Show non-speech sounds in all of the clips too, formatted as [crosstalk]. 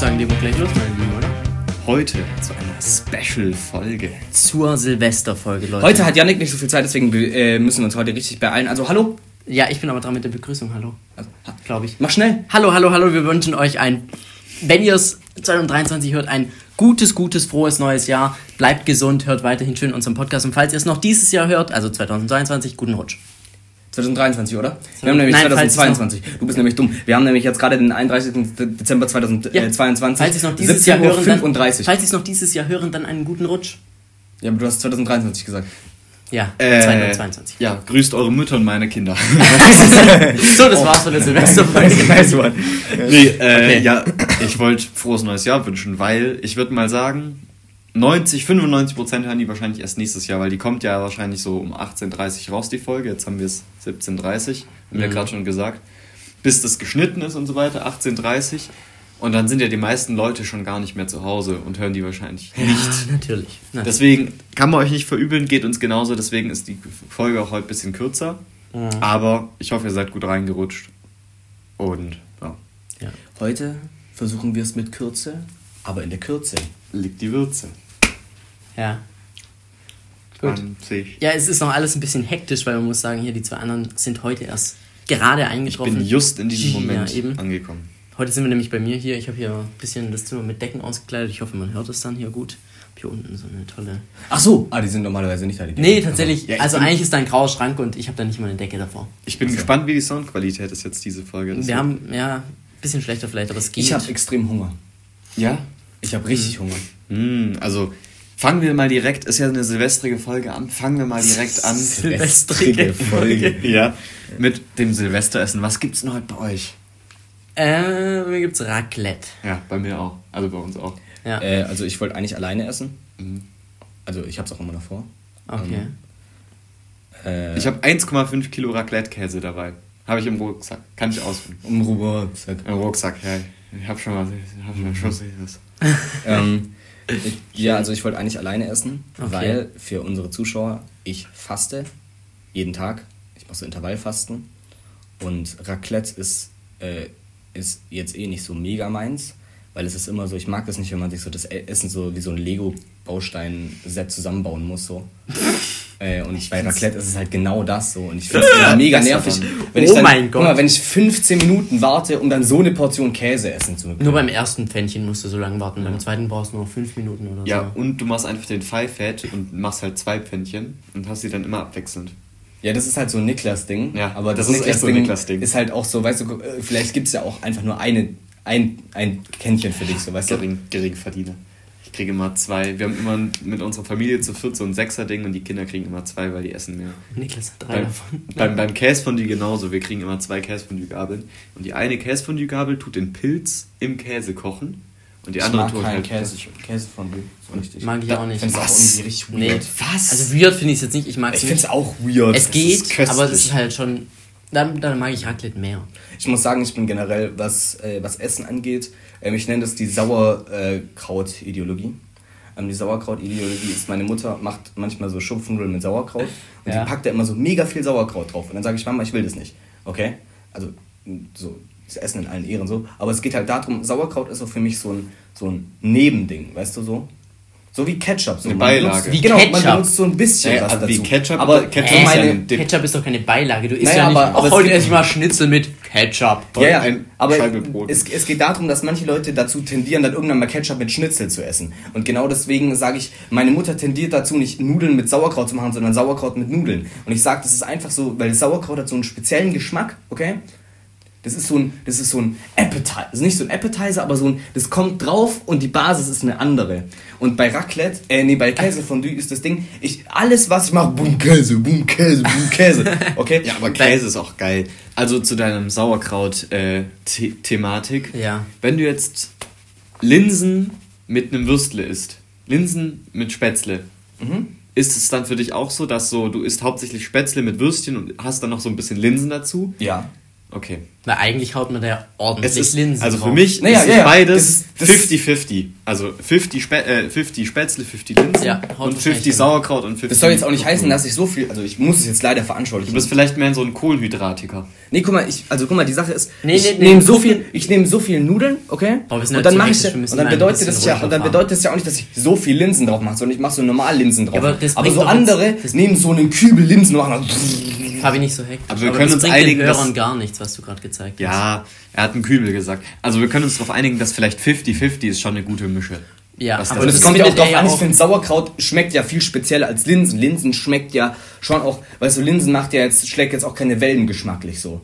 sagen, legen wir gleich los, meine Lieben, oder? Heute zu einer Special-Folge. Zur Silvesterfolge, Leute. Heute hat Yannick nicht so viel Zeit, deswegen äh, müssen wir uns heute richtig beeilen. Also hallo. Ja, ich bin aber dran mit der Begrüßung. Hallo. Also, ha- Glaube ich. Mach schnell. Hallo, hallo, hallo. Wir wünschen euch ein, wenn ihr es 2023 hört, ein gutes, gutes, frohes neues Jahr. Bleibt gesund, hört weiterhin schön unseren Podcast. Und falls ihr es noch dieses Jahr hört, also 2022, guten Rutsch. 2023, oder? Wir haben nämlich Nein, falls es 2022. Du bist nämlich dumm. Wir haben nämlich jetzt gerade den 31. Dezember 2022. Falls ihr es noch dieses Jahr hören, dann, 35. falls ihr es noch dieses Jahr hören, dann einen guten Rutsch. Ja, aber du hast 2023 gesagt. Ja, Äh, 2022. Ja, grüßt eure Mütter und meine Kinder. [laughs] So, das war's von der Silvesterfolge. [laughs] nice one. nee, äh, Okay. ja, ich wollte frohes neues Jahr wünschen, weil ich würde mal sagen, 90, 95 Prozent hören die wahrscheinlich erst nächstes Jahr, weil die kommt ja wahrscheinlich so um 18.30 Uhr raus, die Folge. Jetzt haben wir es 17.30 Uhr, haben wir Mhm. gerade schon gesagt. Bis das geschnitten ist und so weiter, 18.30 Uhr. Und dann sind ja die meisten Leute schon gar nicht mehr zu Hause und hören die wahrscheinlich nicht. Ja, natürlich. Na, Deswegen kann man euch nicht verübeln, geht uns genauso. Deswegen ist die Folge auch heute ein bisschen kürzer. Aber ich hoffe, ihr seid gut reingerutscht. Und ja, ja. Heute versuchen wir es mit Kürze, aber in der Kürze. liegt die Würze. ja. Gut. Ja, es ist noch alles ein bisschen hektisch, weil man muss sagen, hier die zwei anderen sind heute erst gerade Ich eingetroffen. bin just in diesem Moment Ja, eben. angekommen. Heute sind wir nämlich bei mir hier. Ich habe hier ein bisschen das Zimmer mit Decken ausgekleidet. Ich hoffe, man hört es dann hier gut. Hab hier unten so eine tolle. Ach so. Ah, die sind normalerweise nicht da. Die Nee, tatsächlich. Ja, ich also eigentlich ist da ein grauer Schrank und ich habe da nicht mal eine Decke davor. Ich bin gespannt, wie die Soundqualität ist jetzt diese Folge. Das Wir haben, ja, ein bisschen schlechter vielleicht, aber es geht. Ich habe extrem Hunger. Ja? Ich habe richtig Hunger. Hm, also fangen wir mal direkt, ist ja eine silvestrige Folge an, fangen wir mal direkt an. [laughs] Silvestrige Folge. ja. Mit dem Silvesteressen. Was gibt's denn heute bei euch? äh, mir gibt's Raclette. Ja, bei mir auch. Also bei uns auch. Ja, Äh, also ich wollte eigentlich alleine essen. Mhm. Also ich hab's auch immer noch vor. okay. Äh, Ich habe 1,5 Kilo Raclette-Käse dabei. Habe ich im Rucksack. Kann ich ausfüllen. um Rucksack. Im Rucksack, ja. Ich habe schon mal, ich hab schon Schuss. das. [laughs] ähm, ich, ja, also ich wollte eigentlich alleine essen, Okay. weil für unsere Zuschauer ich faste jeden Tag. Ich mache so Intervallfasten und Raclette ist, äh, ist jetzt eh nicht so mega meins, weil es ist immer so, ich mag das nicht, wenn man sich so das Essen so wie so ein Lego-Baustein-Set zusammenbauen muss so. [laughs] Äh, und bei Raclette ist es halt genau das so. Und ich finde es mega nervig. Wenn ich Oh dann, mein guck Gott. Mal, wenn ich 15 Minuten warte, um dann so eine Portion Käse essen zu können. Nur beim ersten Pfännchen musst du so lange warten. Beim zweiten brauchst du nur fünf Minuten oder Ja, so. und du machst einfach den Five-Fat und machst halt zwei Pfännchen und hast sie dann immer abwechselnd. Ja, das ist halt so ein Niklas-Ding. Ja, aber das, das ist echt so ein Niklas-Ding Niklas-Ding. ist halt auch so, weißt du, äh, vielleicht gibt es ja auch einfach nur eine, ein, ein Kännchen für dich, so weißt du. Gering, Geringverdiener. Ich kriege immer zwei. Wir haben immer mit unserer Familie zu viert so ein Sechser-Ding und die Kinder kriegen immer zwei, weil die essen mehr. Niklas hat drei Beim, davon. beim, beim Käsefondue genauso. Wir kriegen immer zwei Käsefondue-Gabeln. Und die eine Käsefondue-Gabel tut den Pilz im Käse kochen. Und die Ich andere mag tut halt. Käse, Käse von dir. So richtig. Mag ich Da- auch nicht. find's auch Was? irgendwie richtig Nee. weird. Was? Also weird finde ich es jetzt nicht. Ich mag es Ich finde es auch weird. Es geht, aber es ist halt schon. Dann, dann mag ich Raclette mehr. Ich muss sagen, ich bin generell, was, äh, was Essen angeht, ähm, ich nenne das die Sauerkraut-Ideologie. Ähm, die Sauerkraut-Ideologie ist, meine Mutter macht manchmal so Schupfnudeln mit Sauerkraut und Ja. die packt da immer so mega viel Sauerkraut drauf. Und dann sage ich, Mama, ich will das nicht. Okay? Also, so, das Essen in allen Ehren so. Aber es geht halt darum, Sauerkraut ist so für mich so ein, so ein Nebending, weißt du so? So wie Ketchup. So. Eine Man Beilage. Benutzt, Wie genau, man Ketchup. benutzt so ein bisschen Ja, was also wie dazu. Ketchup- aber Ketchup für ist ja meine, ein Dip. Ketchup ist doch keine Beilage. Du isst Naja, ja nicht. aber- aber heute esse ich mal Schnitzel mit Ketchup. Ja, ja, ein aber Scheibebrot. es, es geht darum, dass manche Leute dazu tendieren, dann irgendwann mal Ketchup mit Schnitzel zu essen. Und genau deswegen sage ich, meine Mutter tendiert dazu, nicht Nudeln mit Sauerkraut zu machen, sondern Sauerkraut mit Nudeln. Und ich sage, das ist einfach so, weil das Sauerkraut hat so einen speziellen Geschmack, okay? Das ist so ein, das ist so ein Appetizer, also nicht so ein Appetizer, aber so ein, das kommt drauf und die Basis ist eine andere. Und bei Raclette, äh, nee, bei Käsefondue ist das Ding, ich, alles was ich mache, boom Käse, boom Käse, boom Käse, okay? [laughs] Ja, aber Käse ist auch geil. Also zu deinem Sauerkraut-Thematik. Ja. Wenn du jetzt Linsen mit einem Würstle isst, Linsen mit Spätzle, ist es dann für dich auch so, dass so du isst hauptsächlich Spätzle mit Würstchen und hast dann noch so ein bisschen Linsen dazu? Ja. Okay. Weil eigentlich haut man da ja ordentlich Es ist, Linsen also für drauf. mich Naja, ist ja, es ja. beides Das ist- das- 50-50. Also 50, Spä äh, 50 Spätzle, 50 Linsen Ja, und wahrscheinlich 50 hin. Sauerkraut und 50 Das soll jetzt auch nicht heißen, dass ich so viel, also ich muss es jetzt leider Du veranschaulichen. bist vielleicht mehr so ein Kohlenhydratiker. Nee, guck mal, ich, also guck mal, die Sache ist, Nee, ich nee, nee, nehme so viel, ich nehme so viel Nudeln, okay? Boah, wir sind und dann mache ich, und dann bedeutet das ja, und dann bedeutet das ja auch nicht, dass ich so viel Linsen drauf mache, sondern ich mache so normal Linsen drauf. Ja, aber das aber so jetzt- andere nehmen so einen Kübel Linsen und machen Fabi nicht so hektisch. Aber wir können uns einigen, den dass- Hörern gar nichts, was du gerade gezeigt hast. Ja, er hat einen Kübel gesagt. Also wir können uns darauf einigen, dass vielleicht 50-50 ist schon eine gute Mische. Ja, aber Und das es das kommt ja auch drauf ja an, ich finde Sauerkraut schmeckt ja viel spezieller als Linsen. Linsen schmeckt ja schon auch, weißt du, Linsen macht ja jetzt, schlägt jetzt auch keine Wellen geschmacklich so.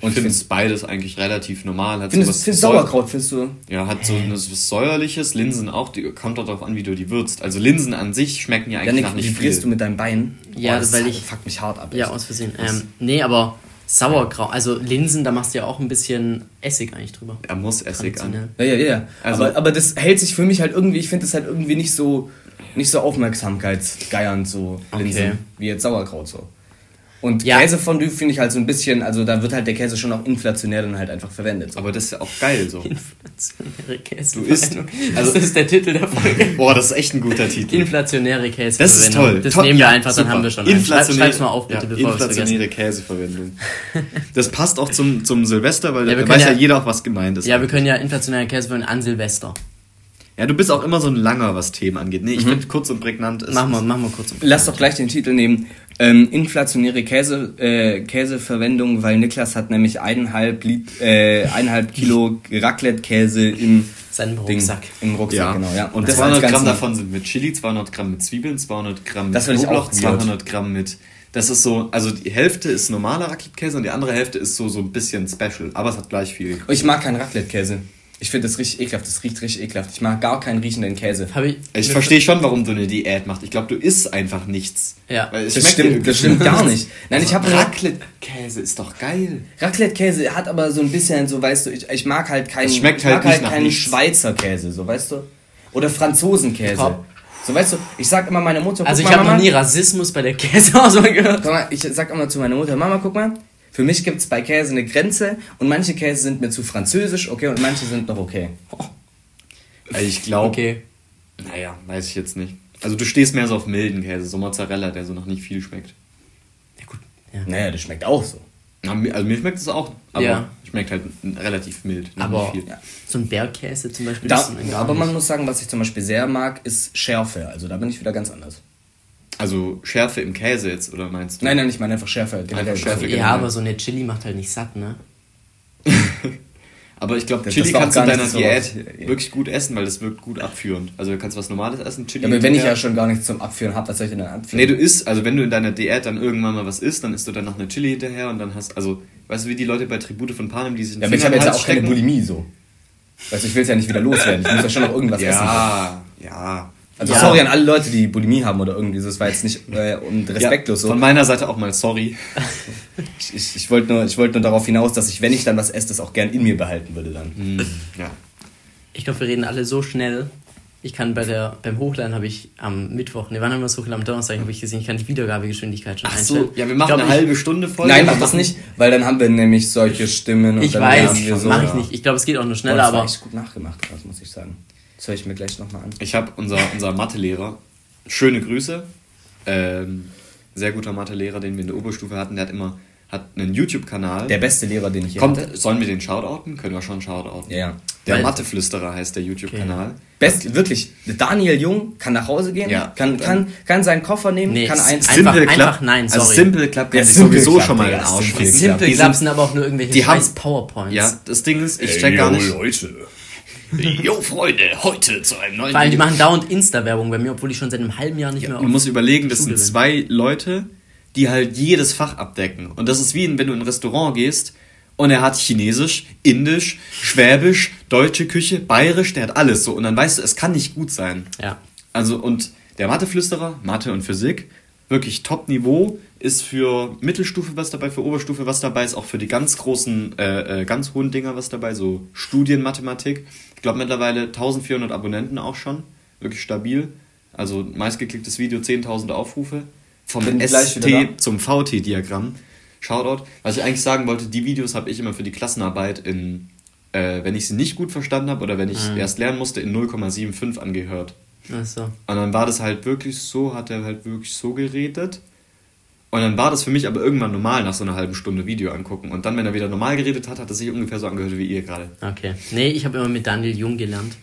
Und ich finde es beides eigentlich relativ normal. Hat Findest, Säu- Sauerkraut, findest du? Ja, hat so ein was säuerliches. Linsen auch, die kommt auch darauf an, wie du die würzt. Also Linsen an sich schmecken ja eigentlich Janik, nach wie nicht frierst viel. du mit deinem Bein? Ja, das weil ich- fuckt mich hart ab. Ja, aus Versehen. Ähm, nee, aber Sauerkraut, also Linsen, da machst du ja auch ein bisschen Essig eigentlich drüber. Er muss Essig an. Ja, ja, ja. Also- aber, aber das hält sich für mich halt irgendwie, ich finde das halt irgendwie nicht so, nicht so aufmerksamkeitsgeiernd, so Linsen, Okay. wie jetzt Sauerkraut so. Und Ja. Käsefondue finde ich halt so ein bisschen, also da wird halt der Käse schon auch inflationär dann halt einfach verwendet. So. Aber das ist ja auch geil so. Inflationäre Käse. Du isst- Also, das ist der Titel der Folge. Boah, das ist echt ein guter Titel. Inflationäre Käse. Das ist toll. Das Toll. nehmen wir Ja, einfach, dann super. haben wir schon. Inflationäre, schreib's mal auf, bitte, ja, bevor inflationäre Käseverwendung. Das passt auch zum, zum Silvester, weil Ja, da weiß ja, ja- jeder auch, was gemeint ist. Ja, wir können ja inflationäre Käse verwenden an Silvester. ja, du bist auch immer so ein Langer, was Themen angeht. Nee, ich finde kurz und prägnant ist. Machen wir, machen wir kurz. Lass doch gleich den Titel nehmen. Ähm, inflationäre Käse, äh, Käseverwendung, weil Niklas hat nämlich eineinhalb, Lit, äh, eineinhalb Kilo Raclette-Käse im Seinen Ding, Rucksack. Im Rucksack, Ja, genau, ja. Und das 200 als Gramm davon sind mit Chili, 200 Gramm mit Zwiebeln, 200 Gramm mit Das Knoblauch, auch weird. 200 Gramm mit. Das ist so, also die Hälfte ist normaler Raclette-Käse und die andere Hälfte ist so, so ein bisschen special. Aber es hat gleich viel. Ich mag keinen Raclette-Käse. Ich finde das richtig ekelhaft, das riecht richtig ekelhaft. Ich mag gar keinen riechenden Käse. Hab ich, Ich verstehe schon, warum du eine Diät machst. Ich glaube, du isst einfach nichts. Ja. Weil es Das stimmt, das stimmt gar nicht. Nein, ich habe Raclette-Käse ist doch geil. Raclette-Käse hat aber so ein bisschen, so weißt du, ich, ich mag halt keinen, Es schmeckt ich mag halt nicht halt nach keinen nichts. Schweizer Käse, so weißt du? Oder Franzosenkäse. So weißt du, ich sag immer meiner Mutter, also guck ich mal, habe noch nie Rassismus bei der Käseauswahl [laughs] gehört. Guck mal, ich sag immer zu meiner Mutter, Mama, guck mal, für mich gibt's bei Käse eine Grenze und manche Käse sind mir zu französisch, okay, und manche sind noch okay. [laughs] Also ich glaube, Okay. naja, weiß ich jetzt nicht. Also du stehst mehr so auf milden Käse, so Mozzarella, der so noch nicht viel schmeckt. Ja, gut. Naja, das schmeckt auch so. Na, Also mir schmeckt es auch, aber Ja. schmeckt halt relativ mild. noch Aber nicht viel. Ja. so ein Bergkäse zum Beispiel. Da, aber man nicht. muss sagen, was ich zum Beispiel sehr mag, ist Schärfe. Also da bin ich wieder ganz anders. Also Schärfe im Käse jetzt, oder meinst du? Nein, nein, ich meine einfach Schärfe. generell. Schärfe. Ja, aber so eine Chili macht halt nicht satt, ne? [laughs] Aber ich glaube, Chili kannst du in deiner so Diät was- wirklich gut essen, weil das wirkt gut abführend. Also du kannst was Normales essen, Chili. Ja, aber wenn ich ja schon gar nichts zum Abführen habe, was soll ich denn dann abführen? Nee, du isst, also wenn du in deiner Diät dann irgendwann mal was isst, dann isst du dann noch eine Chili hinterher und dann hast, also, weißt du, wie die Leute bei Tribute von Panem, die sich ja, aber ich habe jetzt ja auch keine stecken? Bulimie so. Weißt du, ich will es ja nicht wieder loswerden. Ich muss ja schon noch irgendwas essen. Ja, ja. Also Ja. sorry an alle Leute, die Bulimie haben oder irgendwie, das war jetzt nicht äh, und respektlos ja, so. Von meiner Seite auch mal sorry. Ich, ich, ich wollte nur, ich wollte nur darauf hinaus, dass ich, wenn ich dann was esse, das auch gern in mir behalten würde dann. Hm, ja. Ich glaube, wir reden alle so schnell. Ich kann bei der, beim Hochladen habe ich am Mittwoch, ne, wann haben wir das hochgeladen? Am Donnerstag habe ich gesehen, ich kann die Wiedergabegeschwindigkeit schon Ach einstellen. so, ja, wir Ich machen glaub, eine ich- halbe Stunde voll. Nein, mach das nicht, weil dann haben wir nämlich solche Stimmen und Ich dann weiß, haben wir so. mache ich nicht. Ich glaube, es geht auch nur schneller, das war aber echt gut nachgemacht, krass, muss ich sagen. Das höre ich mir gleich nochmal an. Ich habe unser, unser Mathelehrer, schöne Grüße, ähm, sehr guter Mathelehrer, den wir in der Oberstufe hatten, der hat immer, hat einen YouTube-Kanal. Der beste Lehrer, den ich hier Kommt, hatte. sollen wir den shoutouten? Können wir schon shoutouten. Ja, ja. Der Weil- Matheflüsterer heißt der YouTube-Kanal. Best, wirklich, Daniel Jung kann nach Hause gehen, Ja. kann, kann, kann seinen Koffer nehmen, Nee, kann eins. Einfach- Club, einfach nein, Also sorry. Simple Club kann Ja, sich Simple sowieso Club, schon mal den Arsch Simple Clubs sind- aber auch nur irgendwelche die haben- scheiß PowerPoints. Ja, das Ding ist, ich check gar nicht. Leute. [laughs] Jo, Freunde, heute zu einem neuen Vor allem, die machen dauernd Insta-Werbung bei mir, obwohl ich schon seit einem halben Jahr nicht mehr Du musst überlegen, das Schule sind bin. zwei Leute, die halt jedes Fach abdecken. Und das ist wie, wenn du in ein Restaurant gehst und er hat Chinesisch, Indisch, Schwäbisch, deutsche Küche, Bayerisch, der hat alles so. Und dann weißt du, es kann nicht gut sein. Ja. Also, und der Matheflüsterer, Mathe und Physik, wirklich Top-Niveau, ist für Mittelstufe was dabei, für Oberstufe was dabei, ist auch für die ganz großen, äh, äh, ganz hohen Dinger was dabei, so Studienmathematik. Ich glaube mittlerweile 1400 Abonnenten auch schon, wirklich stabil. Also meistgeklicktes Video, 10.000 Aufrufe. Vom Bin ST zum VT-Diagramm. Shoutout. Was ich eigentlich sagen wollte, die Videos habe ich immer für die Klassenarbeit in, äh, wenn ich sie nicht gut verstanden habe oder wenn ich Mhm. erst lernen musste, in 0,75 angehört. Achso. Und dann war das halt wirklich so, hat er halt wirklich so geredet. Und dann war das für mich aber irgendwann normal nach so einer halben Stunde Video angucken. Und dann, wenn er wieder normal geredet hat, hat er sich ungefähr so angehört wie ihr gerade. Okay. Nee, ich habe immer mit Daniel Jung gelernt.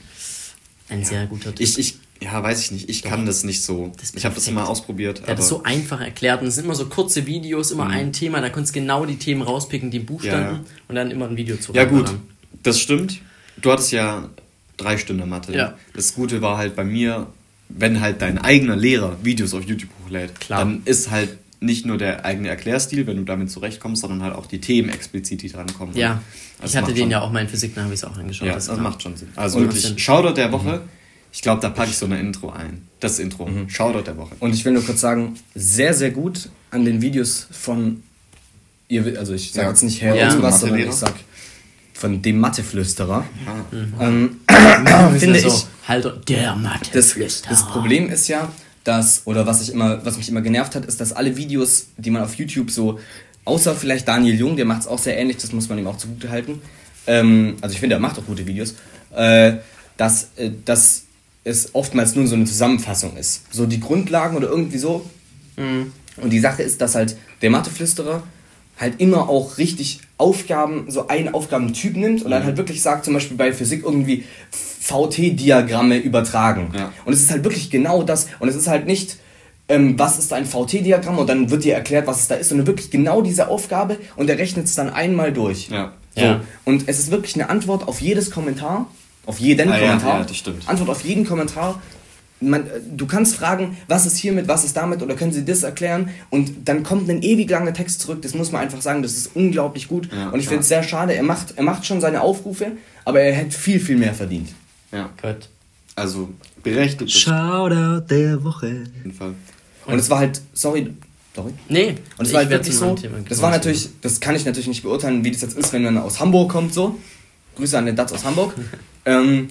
Ein sehr guter Typ. Ich, ich, ja, weiß ich nicht. Ich kann das nicht so. Das ich habe das mal ausprobiert. Der aber hat es so einfach erklärt und es sind immer so kurze Videos, immer ein Thema, da konntest du genau die Themen rauspicken, die Buchstaben Mhm. Ja, ja. und dann immer ein Video zu ja, gut. reinballern. Das stimmt. Du hattest ja drei Stunden Mathe. Ja. Das Gute war halt bei mir, wenn halt dein eigener Lehrer Videos auf YouTube hochlädt, Klar. dann ist halt nicht nur der eigene Erklärstil, wenn du damit zurechtkommst, sondern halt auch die Themen explizit, die drankommen. Ja, Das ich hatte den schon- ja auch mal in Physik, da habe ich es auch angeschaut. Ja, das das, macht schon Sinn. Also Und wirklich, Sinn. Shoutout der Woche. Ich glaube, da packe ich so eine Intro ein. Das Intro. Mhm. Shoutout der Woche. Und ich will nur kurz sagen, sehr, sehr gut an den Videos von, ihr, also ich sage Ja. jetzt nicht Herr Ja. irgendwas, sondern Mathelehrer. ich sag von dem Matheflüsterer. Ah. Ähm, [laughs] Finde so, ich, halt der Mathe. das, das Problem ist ja, dass, oder was, ich immer, was mich immer genervt hat, ist, dass alle Videos, die man auf YouTube so, außer vielleicht Daniel Jung, der macht es auch sehr ähnlich, das muss man ihm auch zugute halten. Ähm, also ich finde, er macht auch gute Videos. Äh, dass, äh, dass es oftmals nur so eine Zusammenfassung ist. So die Grundlagen oder irgendwie so. Und die Sache ist, dass halt der Matheflüsterer halt immer auch richtig Aufgaben, so einen Aufgabentyp nimmt und dann halt wirklich sagt, zum Beispiel bei Physik irgendwie VT-Diagramme übertragen. Ja. Und es ist halt wirklich genau das. Und es ist halt nicht, ähm, was ist ein VT-Diagramm und dann wird dir erklärt, was es da ist, sondern wirklich genau diese Aufgabe und er rechnet es dann einmal durch. Ja. So. Ja. Und es ist wirklich eine Antwort auf jedes Kommentar, auf jeden Ah, ja, Kommentar. ja, das stimmt. Antwort auf jeden Kommentar. Man, äh, du kannst fragen, was ist hiermit, was ist damit oder können Sie das erklären und dann kommt ein ewig langer Text zurück. Das muss man einfach sagen, das ist unglaublich gut Ja, und ich finde es sehr schade. Er macht, er macht schon seine Aufrufe, aber er hätte viel, viel mehr verdient. Ja. Gut. Also berechtigt. Auf Shoutout der Woche. jeden Fall. Und es war halt, sorry, sorry. Nee, Und es ich war halt wirklich so, das war natürlich, das kann ich natürlich nicht beurteilen, wie das jetzt ist, wenn man aus Hamburg kommt, so. Grüße an den Datz aus Hamburg. [laughs] ähm,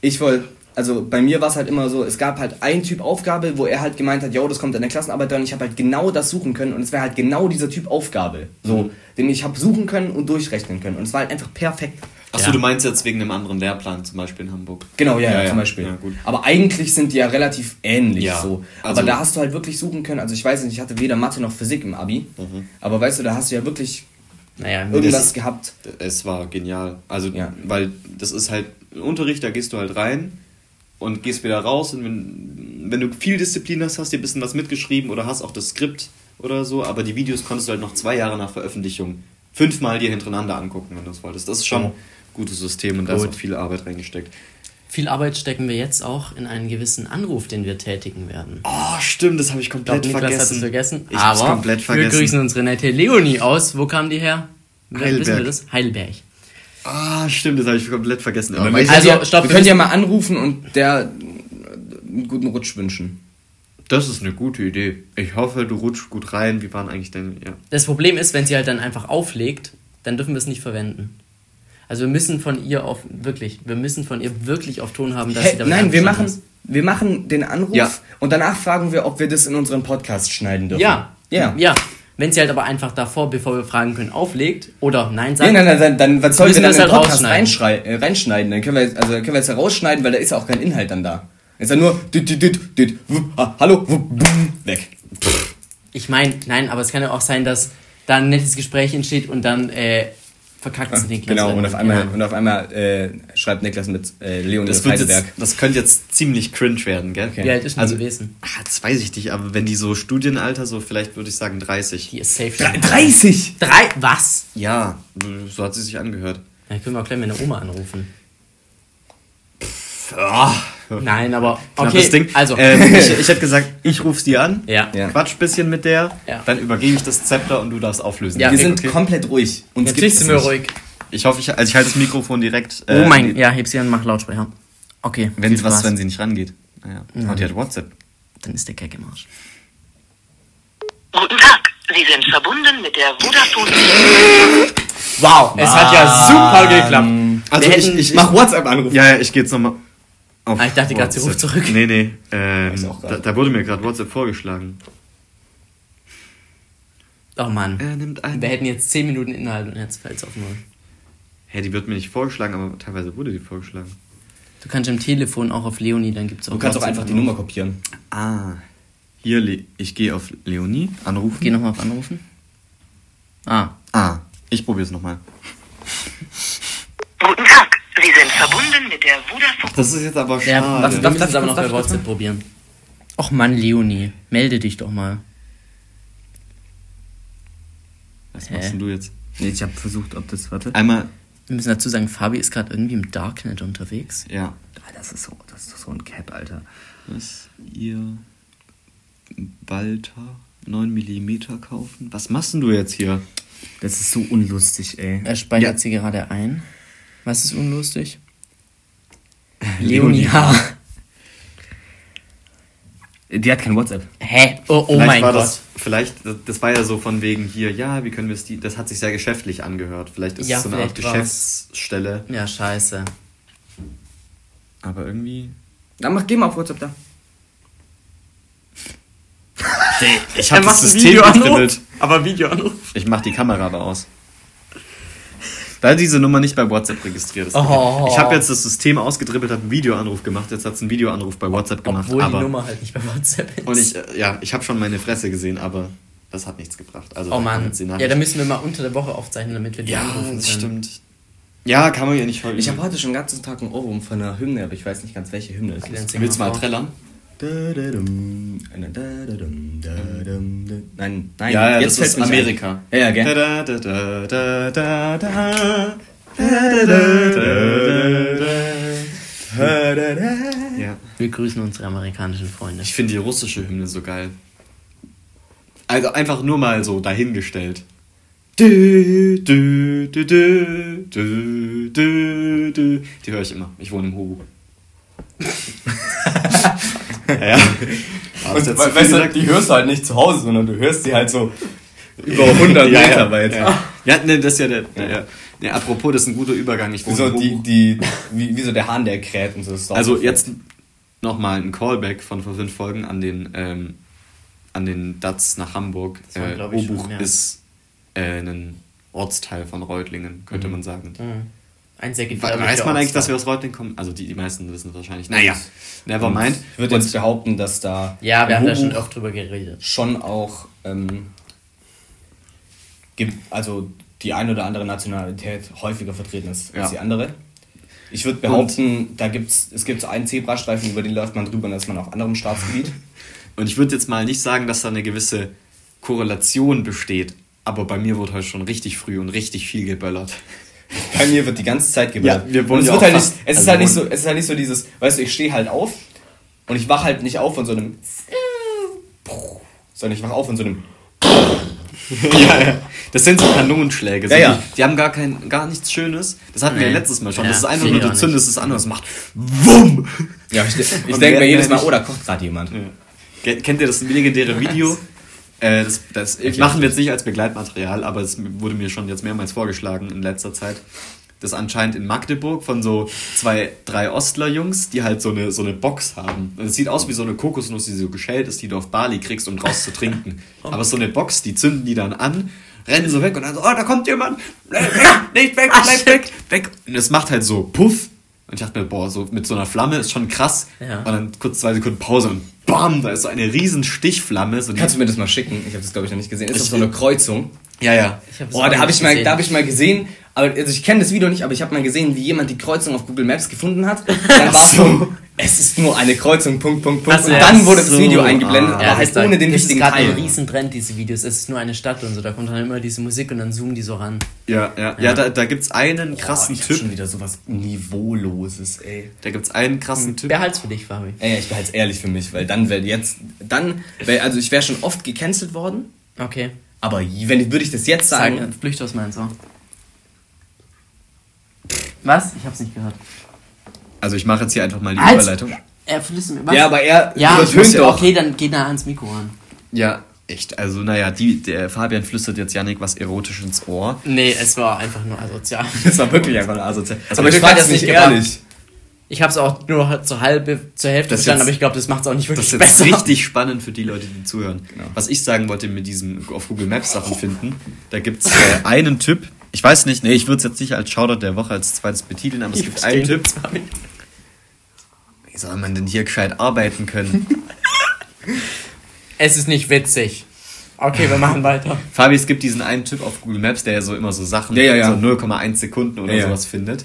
ich wollte, also bei mir war es halt immer so, es gab halt ein Typ Aufgabe, wo er halt gemeint hat, yo, das kommt in der Klassenarbeit dran, ich habe halt genau das suchen können und es wäre halt genau dieser Typ Aufgabe, so, Mhm. den ich habe suchen können und durchrechnen können und es war halt einfach perfekt. Achso, Ja. du meinst jetzt wegen einem anderen Lehrplan, zum Beispiel in Hamburg. Genau, ja, Ja, ja, ja. zum Beispiel. Ja, gut. Aber eigentlich sind die ja relativ ähnlich Ja, so. also- aber da hast du halt wirklich suchen können. Also ich weiß nicht, ich hatte weder Mathe noch Physik im Abi. Mhm. Aber weißt du, da hast du ja wirklich Naja, irgendwas Das- gehabt. Es war genial. Also, Ja. weil das ist halt ein Unterricht, da gehst du halt rein und gehst wieder raus. Und wenn, wenn du viel Disziplin hast, hast du dir ein bisschen was mitgeschrieben oder hast auch das Skript oder so. Aber die Videos konntest du halt noch zwei Jahre nach Veröffentlichung fünfmal dir hintereinander angucken, wenn du es wolltest. Das ist schon ein gutes System und da ist Gut. auch viel Arbeit reingesteckt. viel Arbeit stecken wir jetzt auch in einen gewissen Anruf, den wir tätigen werden. Oh, stimmt, das habe ich Ich komplett glaube, Niklas hat es vergessen. vergessen. Ich hab's aber komplett wir vergessen. grüßen unsere nette Leonie aus. Wo kam die her? Wissen wir Heidelberg. das? Heidelberg. Ah, stimmt, das habe ich komplett vergessen. Aber Also, ja, stopp, wir können ja mal anrufen und der äh, einen guten Rutsch wünschen. das ist eine gute Idee. Ich hoffe, du rutschst gut rein. Wie waren eigentlich deine. Ja. Das Problem ist, wenn sie halt dann einfach auflegt, dann dürfen wir es nicht verwenden. Also wir müssen von ihr auf, wirklich, wir müssen von ihr wirklich auf Ton haben, dass Hä, sie damit nein, wir machen, wir machen den Anruf Ja. und danach fragen wir, ob wir das in unseren Podcast schneiden dürfen. Ja. Ja. Ja. Wenn sie halt aber einfach davor, bevor wir fragen können, auflegt oder Nein sagt, Nein, nein, nein, dann, dann was sollen wir dann das halt Podcast rausschneiden. reinschrei- äh, reinschneiden? Dann können wir, also können wir jetzt herausschneiden, weil da ist ja auch kein Inhalt dann da. Ist ja nur düt, düt, düt, düt, wupp, ah, hallo, wupp, bumm, weg. ich meine, nein, aber es kann ja auch sein, dass da ein nettes Gespräch entsteht und dann äh, verkackt es Niklas. Genau, und auf einmal, Ja. und auf einmal äh, schreibt Niklas mit äh, Leon Das, Heidelberg. jetzt, das könnte jetzt ziemlich cringe werden, gell? Okay. Wie alt ist denn Also- gewesen? Ah, das weiß ich nicht, aber wenn die so Studienalter, so vielleicht würde ich sagen 30. Die ist safe. Drei- 30! Drei? Was? Ja, so hat sie sich angehört. Dann können wir auch gleich meine Oma anrufen. Ah, [laughs] Nein, aber okay. Ding. Also, Ähm, ich, ich hätte gesagt, ich rufe sie an, ja. Ja. quatsch bisschen mit der, Ja. dann übergebe ich das Zepter und du darfst auflösen. Ja, Wir okay, sind okay. komplett ruhig. Uns du mir nicht. ruhig. Ich hoffe, ich, also ich halte das Mikrofon direkt. Oh äh, mein, die- ja, heb sie an, mach Lautsprecher. Okay. Wenn, viel was, Spaß. wenn sie nicht rangeht. Naja. Und die hat WhatsApp. Dann ist der Keck im Arsch. Guten Tag, Sie sind verbunden mit der Vodafone. Wow, es hat ja super geklappt. Also Wir ich, hätten- ich, Mach WhatsApp-Anruf. Ja, ja, ich gehe jetzt nochmal. Ah, ich dachte gerade, sie ruft zurück. Nee, nee. Ähm, da, da wurde mir gerade WhatsApp vorgeschlagen. Oh Mann. Er nimmt ein. Wir hätten jetzt 10 Minuten Inhalt und jetzt fällt's auf null. Hä, die wird mir nicht vorgeschlagen, aber teilweise wurde die vorgeschlagen. Du kannst im Telefon auch auf Leonie, dann gibt's auch Du kannst auch einfach die Nummer kopieren. Ah. Hier, Le ich gehe auf Leonie, anrufen. Geh nochmal auf Anrufen. Ah. Ah, ich probiere es nochmal. Guten Tag, Sie sind verbunden mit der Vodafone. Das ist jetzt aber Ja, schade. was, wir Darf- müssen darf es aber noch bei WhatsApp probieren. Och Mann, Leonie, melde dich doch mal. was Hä? machst denn du jetzt? Nee, ich habe versucht, ob das. Warte. Einmal, Wir müssen dazu sagen, Fabi ist gerade irgendwie im Darknet unterwegs. ja. Ah, Das ist so, das ist so ein Cap, Alter. Was ihr Balta 9 mm kaufen? Was machst denn du jetzt hier? Das ist so unlustig, ey. Er speichert Ja. sie gerade ein. Was ist unlustig? Leonie. Leonie H. Die hat kein WhatsApp. Hä? Oh, oh vielleicht mein war Gott. Das, vielleicht, das, war ja so von wegen hier, ja, wie können wir es die. Das hat sich sehr geschäftlich angehört. Vielleicht ist Ja, es so eine Art. Geschäftsstelle. Ja, scheiße. Aber irgendwie. Dann mach, geh mal auf WhatsApp da. [laughs] Ich hab das System gekribbelt. Aber Videoanruf. Ich mach die Kamera aber aus. Weil diese Nummer nicht bei WhatsApp registriert ist. Oh. Ich habe jetzt das System ausgedribbelt, habe einen Videoanruf gemacht. Jetzt hat es einen Videoanruf bei WhatsApp gemacht. Obwohl aber die Nummer halt nicht bei WhatsApp ist. Und ich, äh, ja, ich habe schon meine Fresse gesehen, aber das hat nichts gebracht. Also, oh Mann. Ja, da müssen wir mal unter der Woche aufzeichnen, damit wir die ja, anrufen das können. stimmt. Ja, kann man ja nicht voll Ich habe heute schon den ganzen Tag einen Ohrwurm von einer Hymne, aber ich weiß nicht ganz, welche Hymne es ist. Willst du mal trällern? Nein, nein, Ja, ja, jetzt das ist mir nicht Amerika. ein. Ja, ja, gell? Ja. Wir grüßen unsere amerikanischen Freunde. Ich finde die russische Hymne so geil. Also einfach nur mal so dahingestellt. Die höre ich immer. Ich wohne im Hugo. [laughs] ja. Jetzt zu viel gesagt? die hörst du halt nicht zu Hause, sondern du hörst sie halt so über 100 ja, Meter ja, weit. Ja, ja ne, das ist ja der. Ja. Ja. Ja, apropos, das ist ein guter Übergang. Ich wohne So im die, die, wie, wie so der Hahn, der kräht und so. Also so jetzt nochmal ein Callback von vor fünf Folgen an den, ähm, an den Datz nach Hamburg. Das war, Äh, Obuch schon, ja. ist äh, ein Ortsteil von Reutlingen, könnte man sagen. Mhm. Ein sehr gefährlicher Weiß man eigentlich, dass wir aus Reutlingen kommen? Also die, die meisten wissen es wahrscheinlich. Naja, never mind. Ich würde jetzt behaupten, dass da Ja, wir haben da schon oft drüber geredet. schon auch ähm, gibt, also die eine oder andere Nationalität häufiger vertreten ist Ja. als die andere. Ich würde behaupten, da gibt's, es gibt so einen Zebrastreifen, über den läuft man drüber und ist man auf anderem Staatsgebiet. [laughs] Und ich würde jetzt mal nicht sagen, dass da eine gewisse Korrelation besteht. Aber bei mir wurde heute schon richtig früh und richtig viel geböllert. Bei mir wird die ganze Zeit geballert. Ja, wir wohnen es, ja halt nicht, es, ist also halt nicht so, es ist halt nicht so dieses, weißt du, ich stehe halt auf und ich wach halt nicht auf von so einem sondern ich wach auf von so einem [laughs] ja, ja. Das sind so Kanonenschläge. So Ja, ja. Die, die haben gar, kein, gar nichts Schönes. Das hatten wir Nee. ja letztes Mal schon. Ja, das ist einfach nur, du zündest es an und es macht WUM! Ja, ich, ich denke mir jedes Mal, oh, da kocht gerade jemand. Kennt ihr das legendäre Video? Äh, das das machen wir jetzt nicht als Begleitmaterial, aber es wurde mir schon jetzt mehrmals vorgeschlagen in letzter Zeit. Das anscheinend in Magdeburg von so zwei, drei Ostler-Jungs, die halt so eine, so eine Box haben. Es sieht aus wie so eine Kokosnuss, die so geschält ist, die du auf Bali kriegst, um draus zu trinken. [laughs] Aber so eine Box, die zünden die dann an, rennen so weg und dann so, oh, da kommt jemand, bleib weg, nicht weg, bleib weg, weg. Und es macht halt so Puff. Und ich dachte mir, boah, so mit so einer Flamme ist schon krass. Ja. Und dann kurz zwei Sekunden Pause und bam, da ist so eine riesen Stichflamme. So Kannst du mir das mal schicken? Ich habe das glaube ich noch nicht gesehen. Ist auf so eine Kreuzung. Ja, ja. Boah, da habe ich mal, gesehen. da habe ich mal gesehen, aber also ich kenne das Video nicht, aber ich habe mal gesehen, wie jemand die Kreuzung auf Google Maps gefunden hat. [laughs] Dann war so, es ist nur eine Kreuzung, Punkt, Punkt, Punkt. Ach so, und ja. dann wurde das So, Video eingeblendet, ah. aber Ja, halt das ohne den das wichtigen ist gerade ein Teil. Riesentrend, diese Videos. Es ist nur eine Stadt und so. Da kommt dann immer diese Musik und dann zoomen die so ran. Ja, ja. Ja, da, da gibt's einen krassen Boah, ich hab Typ. schon wieder sowas Niveauloses, ey. Da gibt's einen krassen Typ. Wer halt's für dich, Fabi? Ey, ich jetzt ehrlich für mich, weil dann wäre jetzt, dann, wär, also ich wäre schon oft gecancelt worden, Okay. Aber wenn würde ich das jetzt sagen, Sagen, flücht aus meinem Ohr. Was? Ich hab's nicht gehört. Also ich mache jetzt hier einfach mal die Als- Überleitung. Er flüstert mir was? ja, aber er Ja, übertönt doch. okay, dann geh nah ans Mikro ran. Ja, echt. Also naja, die, der Fabian flüstert jetzt Yannick was erotisch ins Ohr. Nee, es war einfach nur asozial. [laughs] Das war wirklich einfach eine asozial. Also aber ich fand das nicht ehrlich. Ich habe es auch nur zur halbe, zur Hälfte Das verstanden, aber ich glaube, das macht es auch nicht Das ist wirklich jetzt besser. richtig spannend für die Leute, die zuhören. Was ich sagen wollte mit diesem auf Google Maps Sachen finden, da gibt es äh, einen Typ. Ich weiß nicht, nee, ich würde es jetzt nicht als Shoutout der Woche als zweites betiteln, aber es gibt einen Typ. Wie soll man denn hier gescheit arbeiten können? [laughs] Es ist nicht witzig. Okay, wir machen weiter. [laughs] Fabi, es gibt diesen einen Typ auf Google Maps, der ja so immer so Sachen, Ja, ja, ja. so 0,1 Sekunden oder Ja, ja. sowas findet.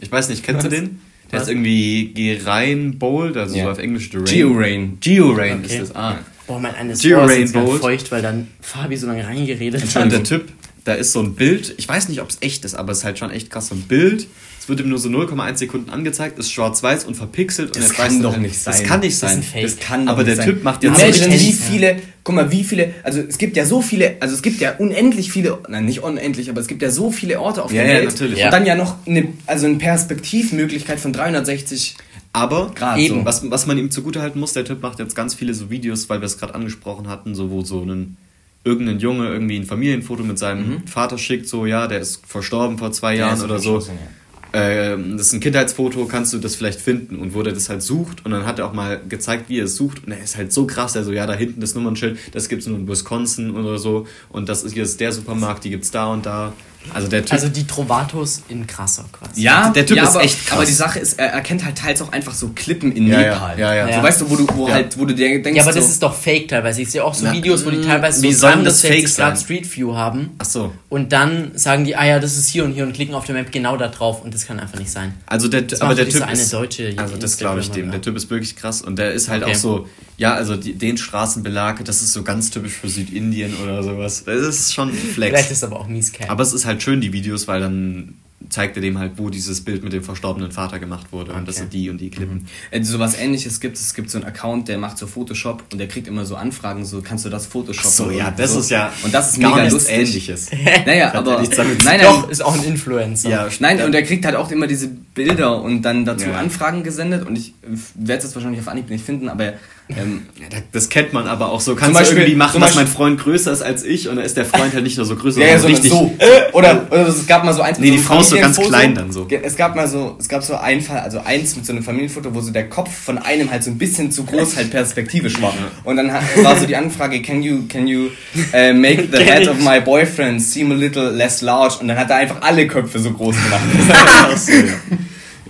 Ich weiß nicht, kennst du Was? den? Der Was? ist irgendwie Gerain Bold, also Ja. so auf Englisch Gerain. Georain. Georain Okay. ist das. Ah. Boah, mein eines Geo Ohr ist Rainbow. feucht, weil dann Fabi so lange reingeredet Und hat. der Typ, da ist so ein Bild, ich weiß nicht, ob es echt ist, aber es ist halt schon echt krass, so ein Bild. Es wird ihm nur so 0,1 Sekunden angezeigt, ist schwarz-weiß und verpixelt. und Das jetzt kann doch nicht Das sein. kann nicht Das sein. Fake. Das kann Aber der sein. Typ macht jetzt Imagine, so- wie viele, guck mal, wie viele, also es gibt ja so viele, also es gibt ja unendlich viele, nein, nicht unendlich, aber es gibt ja so viele Orte auf Ja, der ja, Welt. natürlich. Ja. Und dann ja noch eine, also eine Perspektivmöglichkeit von 360 Aber Grad. Eben. So. was, was man ihm zugutehalten muss, der Typ macht jetzt ganz viele so Videos, weil wir es gerade angesprochen hatten, so wo so ein irgendein Junge irgendwie ein Familienfoto mit seinem Vater schickt, so ja, der ist verstorben vor zwei Jahren ist oder so. verschossen, ja. Ähm, das ist ein Kindheitsfoto, kannst du das vielleicht finden. Und wo der das halt sucht und dann hat er auch mal gezeigt, wie er es sucht. Und er ist halt so krass, also ja, da hinten das Nummernschild, das gibt's nur in Wisconsin oder so. Und das ist hier ist der Supermarkt, die gibt's da und da. Also der Typ Also die Trovatos in krasser quasi. Ja, Der Typ ja, ist aber, echt krass. Aber die Sache ist, er erkennt halt teils auch einfach so Klippen in Ja, ja, Nepal. ja, ja. So Ja. weißt du, wo du, wo Ja. halt, wo du dir denkst, Ja, aber das so, ist doch fake teilweise. Ich sehe auch so Na, Videos, wo die teilweise wie so soll das fake 360 Grad? Street View haben. Ach so. Und dann sagen die, ah ja, das ist hier und hier und klicken auf der Map genau da drauf und das kann einfach nicht sein. Also der, Das aber der Typ eine ist, deutsche also das glaube ich dem. Der Typ ist wirklich krass und der ist halt Okay. auch so, ja, also die, den Straßenbelag, das ist so ganz typisch für Südindien oder sowas. Das ist schon ein Vielleicht Flex. ist aber auch mies Cap. Aber es ist halt schön die Videos, weil dann zeigt er dem halt, wo dieses Bild mit dem verstorbenen Vater gemacht wurde und das Okay. sind die und die Klippen. äh, so was ähnliches gibt es. gibt so einen Account, der macht so Photoshop und der kriegt immer so Anfragen, so kannst du das Photoshop Ach so, ja, das ist ja und das ist gar mega nichts lustig. Ähnliches. [laughs] Naja, aber zu nein, Doch, nein, ist auch ein Influencer. Ja, Nein, und er kriegt halt auch immer diese Bilder und dann dazu Ja. Anfragen gesendet und ich werde es jetzt wahrscheinlich auf Anhieb nicht finden, aber ähm, Ja, da- das kennt man aber auch so. Kannst Beispiel- du irgendwie machen, dass mein Freund größer ist als ich und dann ist der Freund halt nicht nur so größer, Ja, ja, sondern sondern richtig. so. [laughs] Oder, oder es gab mal so eins Nee, die einem Frau ist so ganz klein dann so. Es gab mal so, es gab so einen Fall, also eins mit so einem Familienfoto, wo so der Kopf von einem halt so ein bisschen zu groß halt perspektivisch war. Und dann war so die Anfrage, can you, can you uh, make the head of my boyfriend seem a little less large? Und dann hat er einfach alle Köpfe so groß gemacht. [laughs] [laughs] Ach so,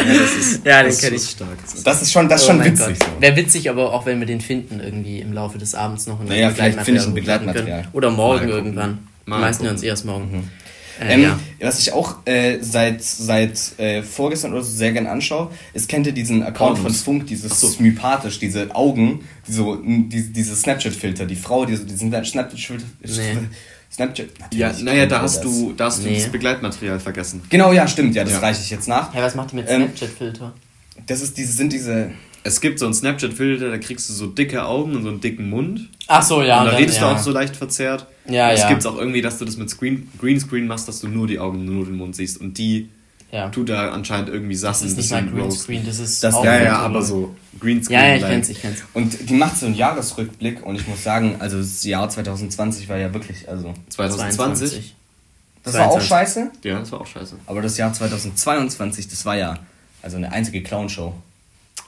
ja. Das ist, Ja, den das kenn ist ich. stark. Das ist schon, das ist Oh schon witzig. So. Wäre witzig, aber auch wenn wir den finden, irgendwie im Laufe des Abends noch. Naja, vielleicht finde ich ein Begleitmaterial. können. Oder morgen Mal irgendwann. Mal Die meisten hören es erst morgen. Äh, Ähm, ja. Was ich auch äh, seit, seit äh, vorgestern oder so sehr gern anschaue, ist, kennt ihr diesen Account von Pornos. Funk, dieses Smypathisch, diese Augen, die so, die, diese Snapchat-Filter, die Frau, die so diesen Snapchat-Filter. Nee. Snapchat. Ja, naja, da hast das. du, da hast du Nee. das Begleitmaterial vergessen. Genau, ja, stimmt, ja, das Ja. reiche ich jetzt nach. Hey, was macht die mit Ähm, Snapchat-Filter? Das ist diese, sind diese. Es gibt so einen Snapchat-Filter, da kriegst du so dicke Augen und so einen dicken Mund. Ach so, ja. und da dann- redest ja. du auch so leicht verzerrt. Ja, es ja. gibt auch irgendwie, dass du das mit Screen, Greenscreen machst, dass du nur die Augen, nur den Mund siehst. Und die Ja. tut da anscheinend irgendwie Sachen. Das ist ein nicht mal. Greenscreen, das ist Das- auch Ja, ja, aber so Greenscreen. Ja, ja, ich like. kenn's, ich kenn's. Und die macht so einen Jahresrückblick und ich muss sagen, also das Jahr 2020 war ja wirklich, also. 2020? Das war auch 22. scheiße, Ja, das war auch scheiße. aber das Jahr 2022, das war ja also eine einzige Clownshow.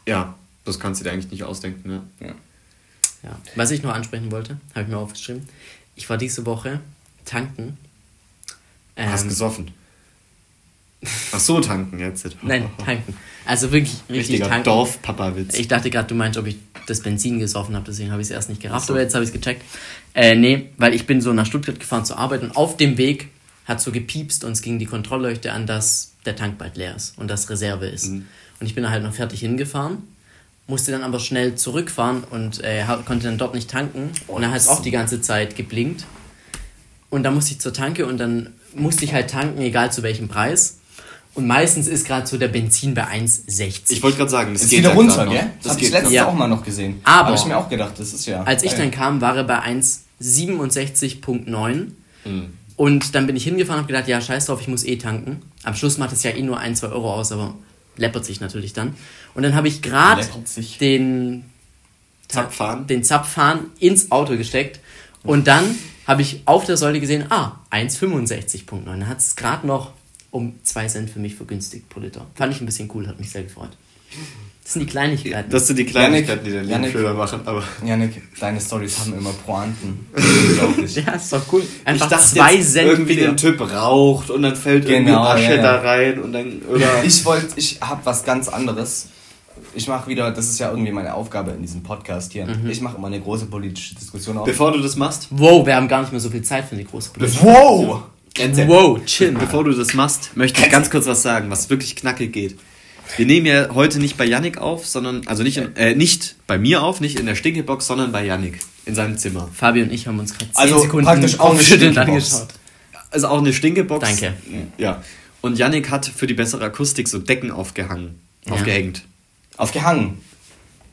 Ja, das kannst du dir eigentlich nicht ausdenken, ne? Ja. Ja. Was ich noch ansprechen wollte, habe ich mir aufgeschrieben. Ich war diese Woche tanken. Ähm, Hast gesoffen. Ach so, tanken jetzt. Nein, [laughs] tanken. Also wirklich richtig Richtiger tanken. Dorf-Papa-Witz. Ich dachte gerade, du meinst, ob ich das Benzin gesoffen habe, deswegen habe ich es erst nicht gerafft, aber jetzt habe ich es gecheckt. Äh, nee, weil ich bin so nach Stuttgart gefahren zur Arbeit und auf dem Weg hat so gepiepst und es ging die Kontrollleuchte an, dass der Tank bald leer ist und das Reserve ist. Mhm. Und ich bin da halt noch fertig hingefahren, musste dann aber schnell zurückfahren und äh, konnte dann dort nicht tanken. Und dann hat es auch die ganze Zeit geblinkt. Und dann musste ich zur Tanke und dann musste ich halt tanken, egal zu welchem Preis. Und meistens ist gerade so der Benzin bei 1,60. Ich wollte gerade sagen, das Ist geht wieder ja runter, gell? Das Das habe ich geht letztens grad. auch mal noch gesehen. Aber- Habe ich mir auch gedacht, das ist ja. Als ich dann kam, war er bei 1,67.9. Mhm. Und dann bin ich hingefahren und habe gedacht, ja, scheiß drauf, ich muss eh tanken. Am Schluss macht es ja eh nur 1, 2 Euro aus, aber läppert sich natürlich dann. Und dann habe ich gerade den Zapfhahn? den Zapfhahn ins Auto gesteckt. Und dann habe ich auf der Säule gesehen, ah, 1,65.9. Dann hat es gerade noch um 2 Cent für mich vergünstigt pro Liter. Fand ich ein bisschen cool, hat mich sehr gefreut. Das sind die Kleinigkeiten. Das sind die Kleinigkeiten, die dein Leben Janik- schöner machen. Aber Janik, deine Stories haben immer Pointen. [laughs] Unglaublich. ja, ist doch cool. Einfach ich dachte zwei jetzt Cent irgendwie für- der Typ raucht und dann fällt irgendwie Genau, Asche ja, ja. da rein und dann oder [laughs] Ich wollte, ich habe was ganz anderes. Ich mache wieder, das ist ja irgendwie meine Aufgabe in diesem Podcast hier. Mhm. Ich mache immer eine große politische Diskussion auf. bevor du das machst, Wow, wir haben gar nicht mehr so viel Zeit für eine große Politik. wow! Wow, chill. bevor du das machst, möchte ich ganz kurz was sagen, was wirklich knackig geht. Wir nehmen ja heute nicht bei Yannick auf, sondern also nicht in, äh, nicht bei mir auf, nicht in der Stinkebox, sondern bei Yannick in seinem Zimmer. Fabi und ich haben uns gerade 10 Also Sekunden praktisch auch eine Stinkebox. angeschaut. Also auch eine Stinkebox. Danke. Ja. Und Yannick hat für die bessere Akustik so Decken aufgehangen, Ja. aufgehängt. Aufgehangen.